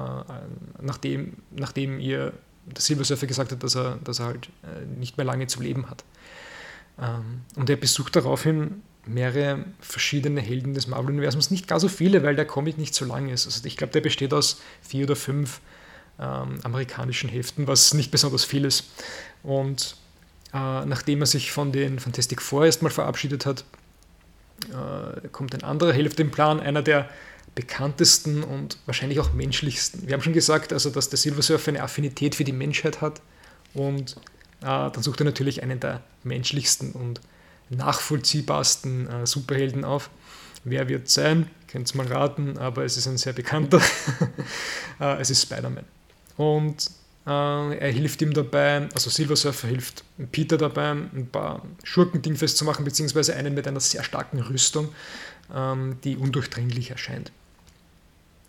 nachdem, nachdem ihr der Silver Surfer gesagt hat, dass er, dass er halt äh, nicht mehr lange zu leben hat. Ähm, und er besucht daraufhin mehrere verschiedene Helden des Marvel-Universums. Nicht gar so viele, weil der Comic nicht so lang ist. Also ich glaube, der besteht aus vier oder fünf ähm, amerikanischen Heften, was nicht besonders viel ist. Und äh, nachdem er sich von den Fantastic Four erstmal verabschiedet hat, äh, kommt ein anderer auf den Plan, einer der bekanntesten und wahrscheinlich auch menschlichsten. Wir haben schon gesagt, also, dass der Silver Surfer eine Affinität für die Menschheit hat und äh, dann sucht er natürlich einen der menschlichsten und nachvollziehbarsten äh, Superhelden auf. Wer wird sein? Könnt ihr mal raten, aber es ist ein sehr bekannter. äh, es ist Spider-Man. Und äh, er hilft ihm dabei, also Silver Surfer hilft Peter dabei, ein paar Schurken festzumachen, beziehungsweise einen mit einer sehr starken Rüstung, ähm, die undurchdringlich erscheint.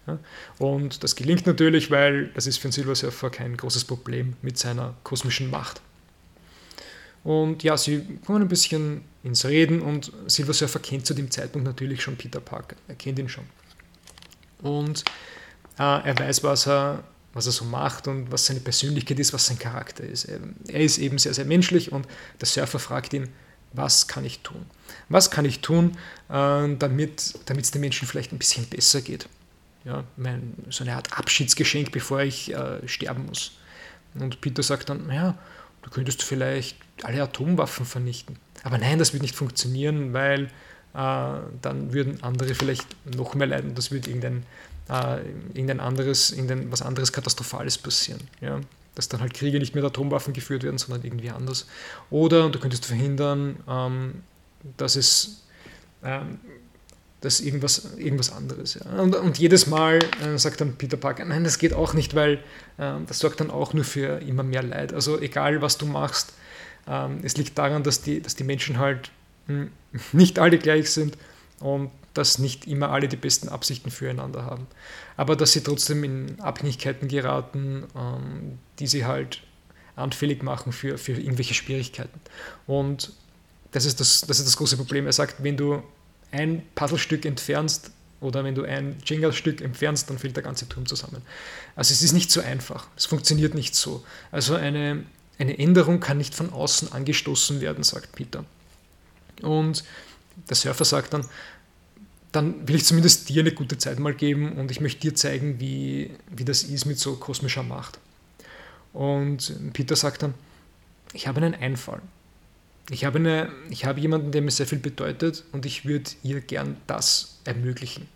Ja? Und das gelingt natürlich, weil das ist für einen Silver Surfer kein großes Problem mit seiner kosmischen Macht. Und ja, sie kommen ein bisschen ins Reden und Silver Surfer kennt zu dem Zeitpunkt natürlich schon Peter Parker. Er kennt ihn schon. Und äh, er weiß, was er, was er so macht und was seine Persönlichkeit ist, was sein Charakter ist. Er ist eben sehr, sehr menschlich und der Surfer fragt ihn, was kann ich tun? Was kann ich tun, äh, damit es den Menschen vielleicht ein bisschen besser geht? Ja, mein, so eine Art Abschiedsgeschenk, bevor ich äh, sterben muss. Und Peter sagt dann, ja, du könntest vielleicht alle Atomwaffen vernichten. Aber nein, das wird nicht funktionieren, weil äh, dann würden andere vielleicht noch mehr leiden. Das würde irgendein, äh, irgendein anderes, irgendein was anderes Katastrophales passieren. Ja? Dass dann halt Kriege nicht mit Atomwaffen geführt werden, sondern irgendwie anders. Oder du könntest verhindern, ähm, dass es ähm, dass irgendwas, irgendwas anderes. Ja. Und, und, jedes Mal äh, sagt dann Peter Parker, nein, das geht auch nicht, weil äh, das sorgt dann auch nur für immer mehr Leid. Also egal, was du machst, ähm, es liegt daran, dass die, dass die Menschen halt mh, hm, nicht alle gleich sind und dass nicht immer alle die besten Absichten füreinander haben. Aber dass sie trotzdem in Abhängigkeiten geraten, ähm, die sie halt anfällig machen für, für irgendwelche Schwierigkeiten. Und das ist das, das ist das große Problem. Er sagt, wenn du ein Puzzlestück entfernst oder wenn du ein Jenga-Stück entfernst, dann fällt der ganze Turm zusammen. Also es ist nicht so einfach. Es funktioniert nicht so. Also eine, eine Änderung kann nicht von außen angestoßen werden, sagt Peter. Und der Surfer sagt dann, dann will ich zumindest dir eine gute Zeit mal geben und ich möchte dir zeigen, wie, wie das ist mit so kosmischer Macht. Und Peter sagt dann, ich habe einen Einfall. Ich habe, eine, ich habe jemanden, der mir sehr viel bedeutet und ich würde ihr gern das ermöglichen.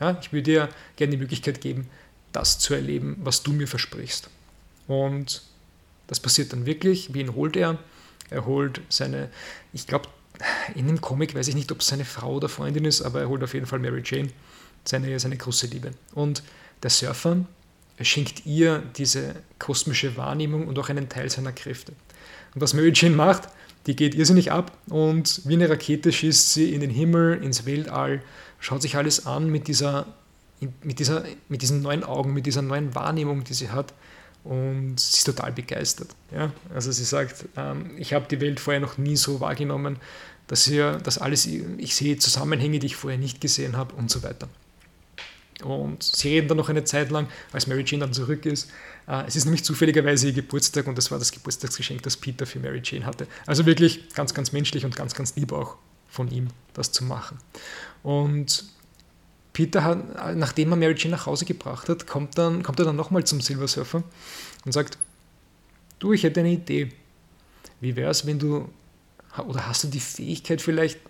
Ja, ich würde dir gerne die Möglichkeit geben, das zu erleben, was du mir versprichst. Und das passiert dann wirklich. Wen holt er? Er holt seine, ich glaube, in dem Comic weiß ich nicht, ob es seine Frau oder Freundin ist, aber er holt auf jeden Fall Mary Jane, seine, seine große Liebe. Und der Surfer schenkt ihr diese kosmische Wahrnehmung und auch einen Teil seiner Kräfte. Und was Mary Jane macht, die geht irrsinnig ab und wie eine Rakete schießt sie in den Himmel, ins Weltall, schaut sich alles an mit, dieser, mit, dieser, mit diesen neuen Augen, mit dieser neuen Wahrnehmung, die sie hat und sie ist total begeistert. Ja? Also sie sagt, ähm, ich habe die Welt vorher noch nie so wahrgenommen, dass hier das alles, ich sehe Zusammenhänge, die ich vorher nicht gesehen habe und so weiter. Und sie reden dann noch eine Zeit lang, als Mary Jane dann zurück ist. Äh, es ist nämlich zufälligerweise ihr Geburtstag und das war das Geburtstagsgeschenk, das Peter für Mary Jane hatte. Also wirklich ganz, ganz menschlich und ganz, ganz lieb auch von ihm, das zu machen. Und Peter hat, nachdem er Mary Jane nach Hause gebracht hat, kommt, dann, kommt er dann nochmal zum Silver Surfer und sagt, du, ich hätte eine Idee. Wie wäre es, wenn du, oder hast du die Fähigkeit vielleicht,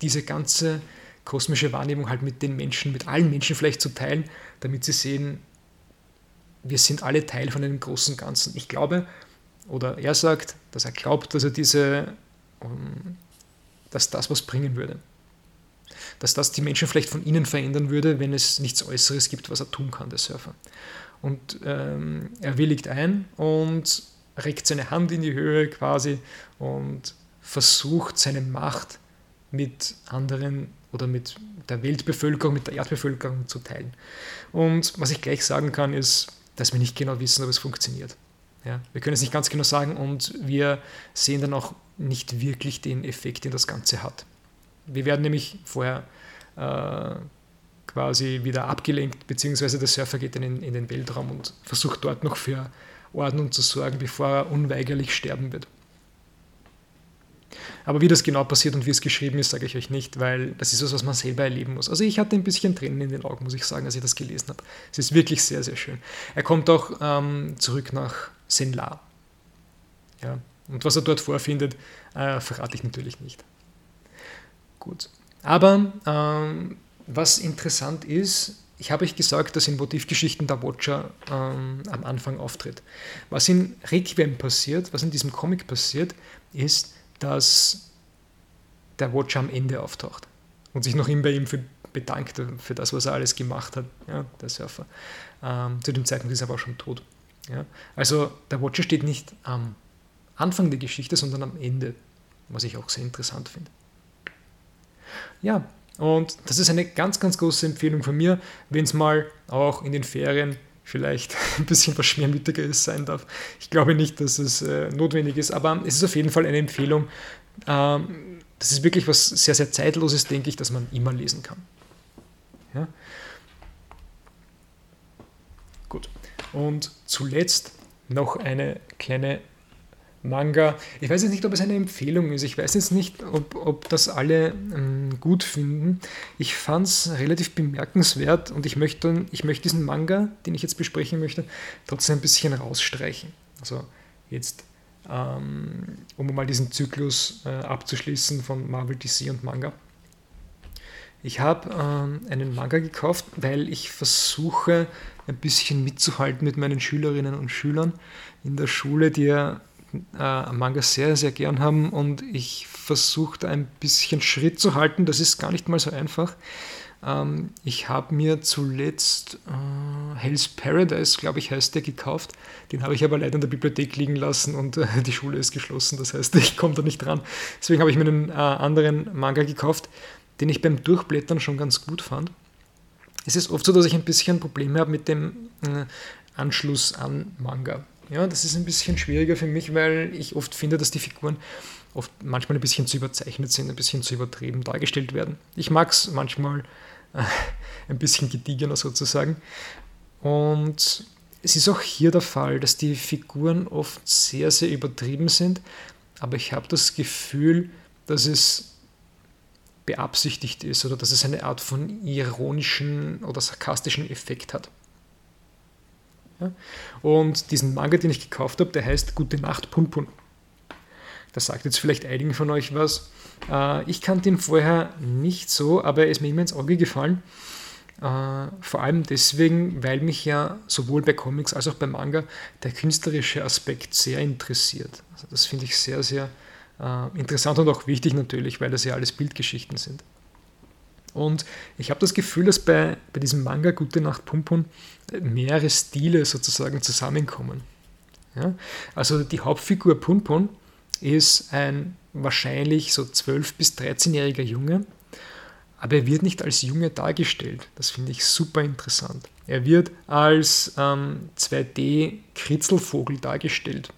diese ganze kosmische Wahrnehmung halt mit den Menschen, mit allen Menschen vielleicht zu teilen, damit sie sehen, wir sind alle Teil von einem großen Ganzen. Ich glaube, oder er sagt, dass er glaubt, dass er diese, ähm, dass das was bringen würde dass das die Menschen vielleicht von innen verändern würde, wenn es nichts Äußeres gibt, was er tun kann, der Surfer. Und ähm, er willigt ein und reckt seine Hand in die Höhe quasi und versucht seine Macht mit anderen oder mit der Weltbevölkerung, mit der Erdbevölkerung zu teilen. Und was ich gleich sagen kann, ist, dass wir nicht genau wissen, ob es funktioniert. Ja, wir können es nicht ganz genau sagen und wir sehen dann auch nicht wirklich den Effekt, den das Ganze hat. Wir werden nämlich vorher äh, quasi wieder abgelenkt, beziehungsweise der Surfer geht dann in, in den Weltraum und versucht dort noch für Ordnung zu sorgen, bevor er unweigerlich sterben wird. Aber wie das genau passiert und wie es geschrieben ist, sage ich euch nicht, weil das ist was, was man selber erleben muss. Also ich hatte ein bisschen Tränen in den Augen, muss ich sagen, als ich das gelesen habe. Es ist wirklich sehr, sehr schön. Er kommt auch ähm, zurück nach Senla. Ja. Und was er dort vorfindet, äh, verrate ich natürlich nicht. Gut. Aber ähm, was interessant ist, ich habe euch gesagt, dass in Motivgeschichten der Watcher ähm, am Anfang auftritt. Was in Requiem passiert, was in diesem Comic passiert, ist, dass der Watcher am Ende auftaucht und sich noch immer bei ihm für, bedankt für das, was er alles gemacht hat, ja, der Surfer. Ähm, zu dem Zeitpunkt ist er aber auch schon tot. Ja. Also der Watcher steht nicht am Anfang der Geschichte, sondern am Ende, was ich auch sehr interessant finde. Ja, und das ist eine ganz, ganz große Empfehlung von mir, wenn es mal auch in den Ferien vielleicht ein bisschen was schwermütigeres sein darf. Ich glaube nicht, dass es äh, notwendig ist, aber es ist auf jeden Fall eine Empfehlung. Ähm, das ist wirklich was sehr, sehr Zeitloses, denke ich, dass man immer lesen kann. Ja? Gut. Und zuletzt noch eine kleine Manga. Ich weiß jetzt nicht, ob es eine Empfehlung ist. Ich weiß jetzt nicht, ob, ob das alle ähm, gut finden. Ich fand es relativ bemerkenswert und ich möchte, ich möchte diesen Manga, den ich jetzt besprechen möchte, trotzdem ein bisschen rausstreichen. Also jetzt, ähm, um mal diesen Zyklus äh, abzuschließen von Marvel, DC und Manga. Ich habe ähm, einen Manga gekauft, weil ich versuche, ein bisschen mitzuhalten mit meinen Schülerinnen und Schülern in der Schule, die ja äh, Manga sehr, sehr gern haben und ich versuche da ein bisschen Schritt zu halten. Das ist gar nicht mal so einfach. Ähm, ich habe mir zuletzt äh, Hell's Paradise, glaube ich, heißt der, gekauft. Den habe ich aber leider in der Bibliothek liegen lassen und äh, die Schule ist geschlossen. Das heißt, ich komme da nicht dran. Deswegen habe ich mir einen äh, anderen Manga gekauft, den ich beim Durchblättern schon ganz gut fand. Es ist oft so, dass ich ein bisschen Probleme habe mit dem äh, Anschluss an Manga. Ja, das ist ein bisschen schwieriger für mich, weil ich oft finde, dass die Figuren oft manchmal ein bisschen zu überzeichnet sind, ein bisschen zu übertrieben dargestellt werden. Ich mag es manchmal äh, ein bisschen gediegener sozusagen. Und es ist auch hier der Fall, dass die Figuren oft sehr, sehr übertrieben sind, aber ich habe das Gefühl, dass es beabsichtigt ist oder dass es eine Art von ironischen oder sarkastischen Effekt hat. Und diesen Manga, den ich gekauft habe, der heißt Gute Nacht Punpun. Das sagt jetzt vielleicht einigen von euch was. Äh, ich kannte ihn vorher nicht so, aber er ist mir immer ins Auge gefallen. Äh, vor allem deswegen, weil mich ja sowohl bei Comics als auch bei Manga der künstlerische Aspekt sehr interessiert. Also das finde ich sehr, sehr äh, interessant und auch wichtig natürlich, weil das ja alles Bildgeschichten sind. Und ich habe das Gefühl, dass bei, bei diesem Manga Gute Nacht Pumpun mehrere Stile sozusagen zusammenkommen. Ja? Also die Hauptfigur Punpun ist ein wahrscheinlich so 12- bis 13-jähriger Junge, aber er wird nicht als Junge dargestellt. Das finde ich super interessant. Er wird als ähm, 2D-Kritzelvogel dargestellt.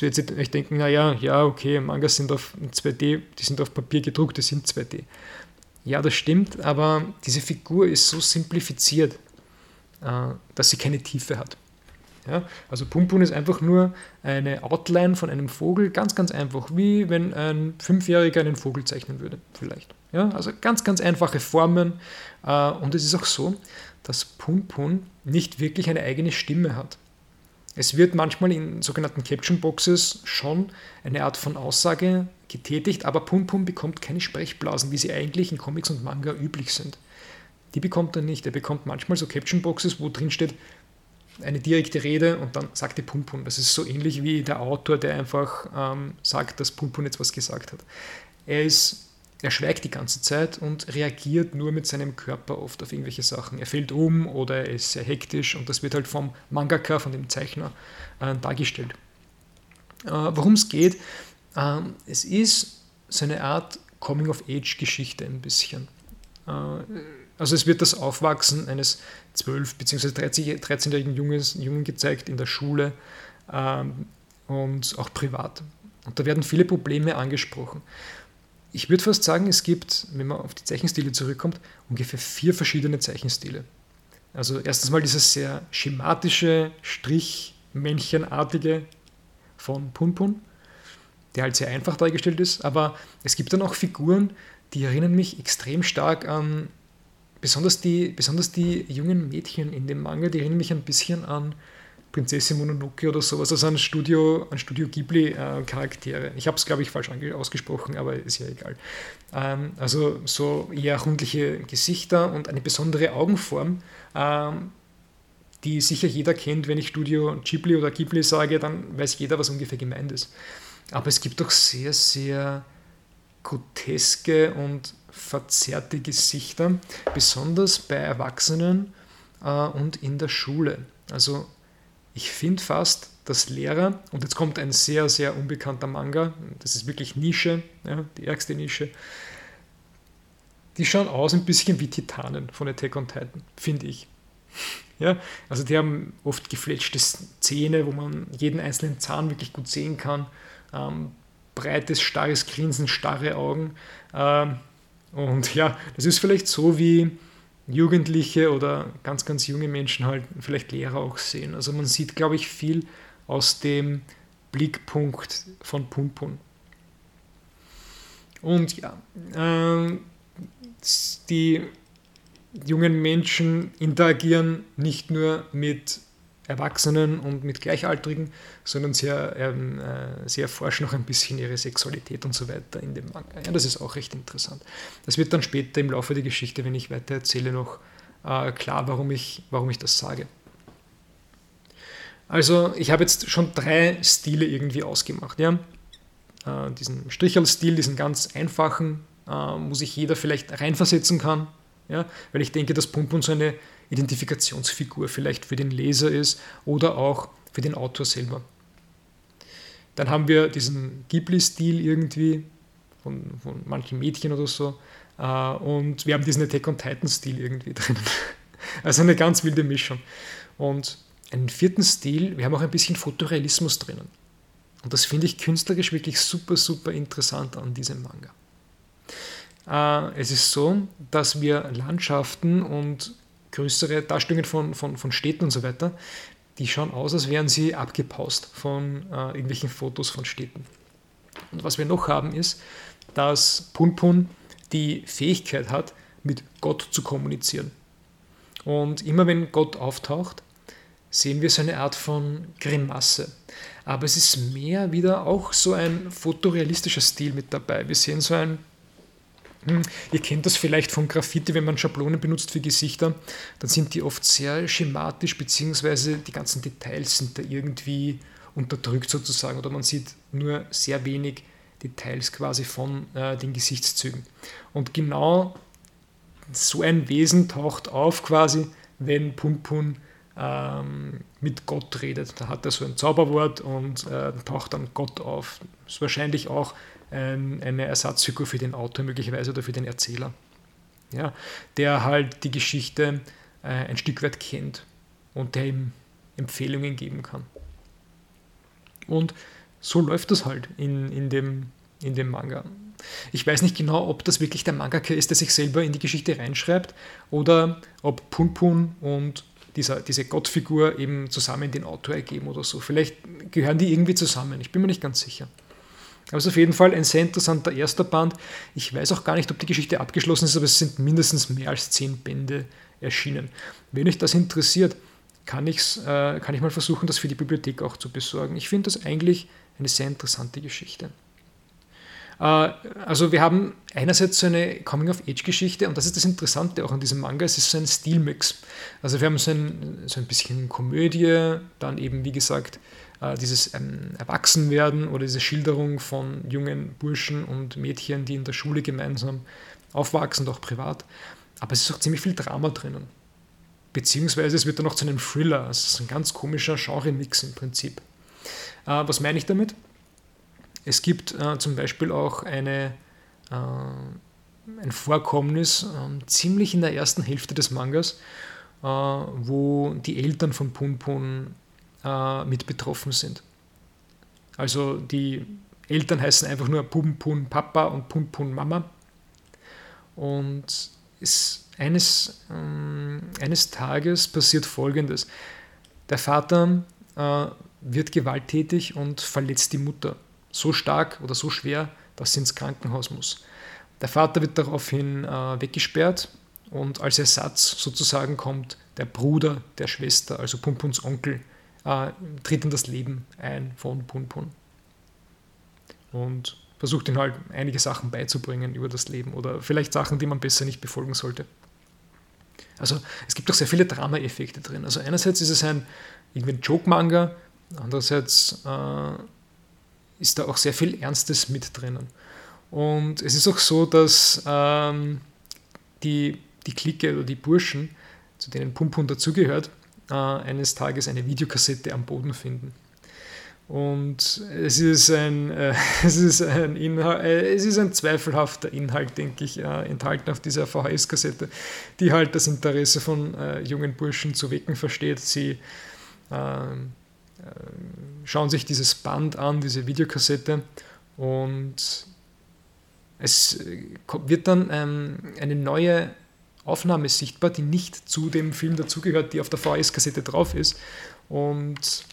Jetzt wird euch denken, naja, ja, okay, Mangas sind auf 2D, die sind auf Papier gedruckt, die sind 2D. Ja, das stimmt, aber diese Figur ist so simplifiziert, äh, dass sie keine Tiefe hat. Ja, also Pumpun ist einfach nur eine Outline von einem Vogel, ganz, ganz einfach, wie wenn ein Fünfjähriger einen Vogel zeichnen würde, vielleicht. Ja, also ganz, ganz einfache Formen. Äh, und es ist auch so, dass Pumpun nicht wirklich eine eigene Stimme hat. Es wird manchmal in sogenannten Caption Boxes schon eine Art von Aussage getätigt, aber Pumpun bekommt keine Sprechblasen, wie sie eigentlich in Comics und Manga üblich sind. Die bekommt er nicht. Er bekommt manchmal so Caption Boxes, wo drin steht, eine direkte Rede und dann sagt die Pumpun. Das ist so ähnlich wie der Autor, der einfach ähm, sagt, dass Pumpun jetzt was gesagt hat. Er ist er schweigt die ganze Zeit und reagiert nur mit seinem Körper oft auf irgendwelche Sachen. Er fällt um oder er ist sehr hektisch und das wird halt vom Mangaka, von dem Zeichner, äh, dargestellt. Äh, Worum es geht, äh, es ist so eine Art Coming-of-Age-Geschichte ein bisschen. Äh, also es wird das Aufwachsen eines 12- bzw. 13-jährigen Jungen gezeigt in der Schule ähm, und auch privat. Und da werden viele Probleme angesprochen. Ich würde fast sagen, es gibt, wenn man auf die Zeichenstile zurückkommt, ungefähr vier verschiedene Zeichenstile. Also erstens mal dieses sehr schematische, Strichmännchenartige von Punpun, der halt sehr einfach dargestellt ist, aber es gibt dann auch Figuren, die erinnern mich extrem stark an besonders die, besonders die jungen Mädchen in dem Manga, die erinnern mich ein bisschen an Prinzessin Mononoke oder sowas, also an Studio, an Studio Ghibli-Charaktere. ich habe es, glaube ich, falsch ausgesprochen, aber ist ja egal. Ähm, also so eher rundliche Gesichter und eine besondere Augenform, ähm, die sicher jeder kennt. Wenn ich Studio Ghibli oder Ghibli sage, dann weiß jeder, was ungefähr gemeint ist. Aber es gibt doch sehr, sehr groteske und verzerrte Gesichter, besonders bei Erwachsenen äh, und in der Schule. Also ich finde fast, dass Lehrer, und jetzt kommt ein sehr, sehr unbekannter Manga, das ist wirklich Nische, ja, die ärgste Nische, die schauen aus ein bisschen wie Titanen von Attack on Titan, finde ich. Ja, also die haben oft gefletschte Zähne, wo man jeden einzelnen Zahn wirklich gut sehen kann. Ähm, breites, starres Grinsen, starre Augen. Ähm, und ja, das ist vielleicht so wie Jugendliche oder ganz, ganz junge Menschen halt vielleicht Lehrer auch sehen. Also man sieht, glaube ich, viel aus dem Blickpunkt von Pumpun. Und ja, äh, die jungen Menschen interagieren nicht nur mit Erwachsenen und mit Gleichaltrigen, sondern sie, ähm, äh, sie erforschen auch ein bisschen ihre Sexualität und so weiter in dem Manga. Ja, das ist auch recht interessant. Das wird dann später im Laufe der Geschichte, wenn ich weiter erzähle, noch äh, klar, warum ich, warum ich das sage. Also ich habe jetzt schon drei Stile irgendwie ausgemacht. Ja? Äh, diesen Stricherl-Stil, diesen ganz einfachen, äh, wo sich jeder vielleicht reinversetzen kann, ja? weil ich denke, dass Pumpun so eine Identifikationsfigur vielleicht für den Leser ist oder auch für den Autor selber. Dann haben wir diesen Ghibli-Stil irgendwie von, von manchen Mädchen oder so. Äh, und wir haben diesen Attack on Titan-Stil irgendwie drin. Also eine ganz wilde Mischung. Und einen vierten Stil, wir haben auch ein bisschen Fotorealismus drinnen. Und das finde ich künstlerisch wirklich super, super interessant an diesem Manga. Äh, es ist so, dass wir Landschaften und größere Darstellungen von, von, von Städten und so weiter, die schauen aus, als wären sie abgepaust von äh, irgendwelchen Fotos von Städten. Und was wir noch haben, ist, dass Punpun die Fähigkeit hat, mit Gott zu kommunizieren. Und immer wenn Gott auftaucht, sehen wir so eine Art von Grimasse. Aber es ist mehr wieder auch so ein fotorealistischer Stil mit dabei. Wir sehen so ein ihr kennt das vielleicht von Graffiti, wenn man Schablonen benutzt für Gesichter, dann sind die oft sehr schematisch, beziehungsweise die ganzen Details sind da irgendwie unterdrückt sozusagen oder man sieht nur sehr wenig Details quasi von äh, den Gesichtszügen. Und genau so ein Wesen taucht auf quasi, wenn Punpun ähm, mit Gott redet. Da hat er so ein Zauberwort und äh, taucht dann Gott auf. Ist wahrscheinlich auch ein, eine Ersatzfigur für den Autor möglicherweise oder für den Erzähler, ja, der halt die Geschichte äh, ein Stück weit kennt und der ihm Empfehlungen geben kann. Und so läuft das halt in, in, dem, in dem Manga. Ich weiß nicht genau, ob das wirklich der Mangaka ist, der sich selber in die Geschichte reinschreibt oder ob Punpun und dieser, diese Gottfigur eben zusammen den Autor ergeben oder so. Vielleicht gehören die irgendwie zusammen, ich bin mir nicht ganz sicher. Aber es ist auf jeden Fall ein sehr interessanter erster Band. Ich weiß auch gar nicht, ob die Geschichte abgeschlossen ist, aber es sind mindestens mehr als zehn Bände erschienen. Wenn euch das interessiert, kann, ich's, äh, kann ich mal versuchen, das für die Bibliothek auch zu besorgen. Ich finde das eigentlich eine sehr interessante Geschichte. Äh, also wir haben einerseits so eine Coming-of-Age-Geschichte und das ist das Interessante auch an diesem Manga, es ist so ein Stilmix. Also wir haben so ein, so ein bisschen Komödie, dann eben wie gesagt äh, dieses ähm, Erwachsenwerden oder diese Schilderung von jungen Burschen und Mädchen, die in der Schule gemeinsam aufwachsen, auch privat. Aber es ist auch ziemlich viel Drama drinnen. Beziehungsweise es wird dann auch zu einem Thriller. Es ist ein ganz komischer Genre-Mix im Prinzip. Äh, was meine ich damit? Es gibt äh, zum Beispiel auch eine, äh, ein Vorkommnis äh, ziemlich in der ersten Hälfte des Mangas, äh, wo die Eltern von Punpun äh, mit betroffen sind. Also die Eltern heißen einfach nur Punpun Papa und Punpun Mama. Und es, eines, ähm, eines Tages passiert Folgendes. Der Vater äh, wird gewalttätig und verletzt die Mutter so stark oder so schwer, dass sie ins Krankenhaus muss. Der Vater wird daraufhin äh, weggesperrt und als Ersatz sozusagen kommt der Bruder der Schwester, also Pumpuns Onkel, äh, tritt in das Leben ein von Punpun und versucht ihn halt einige Sachen beizubringen über das Leben oder vielleicht Sachen, die man besser nicht befolgen sollte. Also es gibt auch sehr viele Drama-Effekte drin. Also einerseits ist es ein, irgendwie ein Joke-Manga, andererseits äh, ist da auch sehr viel Ernstes mit drinnen. Und es ist auch so, dass ähm, die, die Clique oder die Burschen, zu denen Pumpun dazugehört, äh, eines Tages eine Videokassette am Boden finden. Und es ist ein, äh, es ist ein, Inhalt, äh, es ist ein zweifelhafter Inhalt, denke ich, äh, enthalten auf dieser VHS-Kassette, die halt das Interesse von äh, jungen Burschen zu wecken versteht. Sie ähm, äh, schauen sich dieses Band an, diese Videokassette und es wird dann ähm, eine neue Aufnahme sichtbar, die nicht zu dem Film dazugehört, die auf der VHS-Kassette drauf ist. Und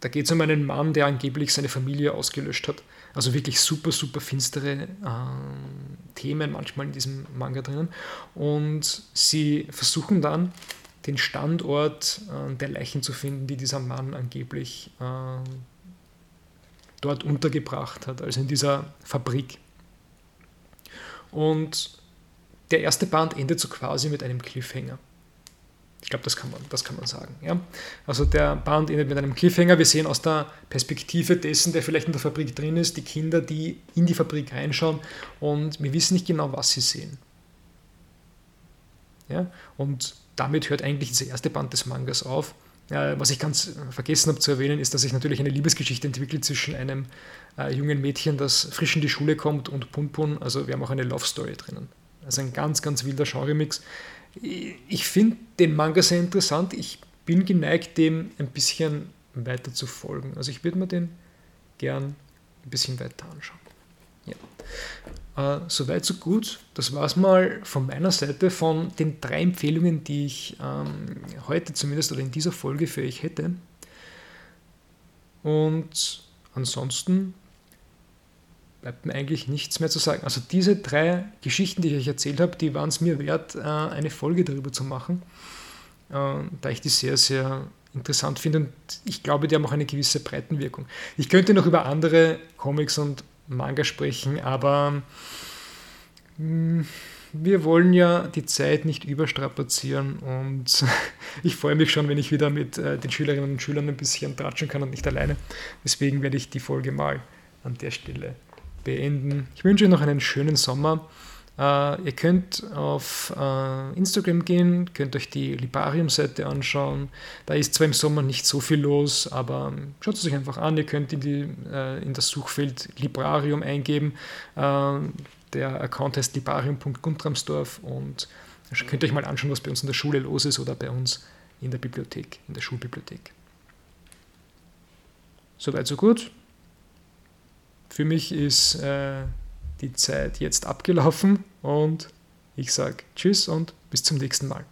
da geht es um einen Mann, der angeblich seine Familie ausgelöscht hat. Also wirklich super, super finstere äh, Themen manchmal in diesem Manga drinnen. Und sie versuchen dann den Standort äh, der Leichen zu finden, die dieser Mann angeblich äh, dort untergebracht hat, also in dieser Fabrik. Und der erste Band endet so quasi mit einem Cliffhanger. Ich glaube, das, kann man, das kann man sagen. Ja? Also der Band endet mit einem Cliffhanger. Wir sehen aus der Perspektive dessen, der vielleicht in der Fabrik drin ist, die Kinder, die in die Fabrik reinschauen und wir wissen nicht genau, was sie sehen. Ja? Und damit hört eigentlich dieser erste Band des Mangas auf. Äh, was ich ganz vergessen habe zu erwähnen, ist, dass sich natürlich eine Liebesgeschichte entwickelt zwischen einem äh, jungen Mädchen, das frisch in die Schule kommt, und Punpun. Also wir haben auch eine Love Story drinnen. Also ein ganz, ganz wilder Genre-Mix. Ich finde den Manga sehr interessant. Ich bin geneigt, dem ein bisschen weiter zu folgen. Also ich würde mir den gern ein bisschen weiter anschauen. Ja. Äh, Soweit, so gut. Das war es mal von meiner Seite von den drei Empfehlungen, die ich ähm, heute zumindest oder in dieser Folge für euch hätte. Und ansonsten bleibt mir eigentlich nichts mehr zu sagen. Also diese drei Geschichten, die ich euch erzählt habe, die waren es mir wert, äh, eine Folge darüber zu machen, äh, da ich die sehr, sehr interessant finde und ich glaube, die haben auch eine gewisse Breitenwirkung. Ich könnte noch über andere Comics und Manga sprechen, aber hm, wir wollen ja die Zeit nicht überstrapazieren und ich freue mich schon, wenn ich wieder mit äh, den Schülerinnen und Schülern ein bisschen tratschen kann und nicht alleine. Deswegen werde ich die Folge mal an der Stelle beenden. Ich wünsche euch noch einen schönen Sommer. Uh, ihr könnt auf uh, Instagram gehen, könnt euch die Libarium-Seite anschauen. Da ist zwar im Sommer nicht so viel los, aber schaut es euch einfach an. Ihr könnt in, die, uh, in das Suchfeld Librarium eingeben. der Account heißt libarium.guntramsdorf und könnt euch mal anschauen, was bei uns in der Schule los ist oder bei uns in der Bibliothek, in der Schulbibliothek. Soweit, so gut. Für mich ist äh, die Zeit jetzt abgelaufen und ich sage Tschüss und bis zum nächsten Mal.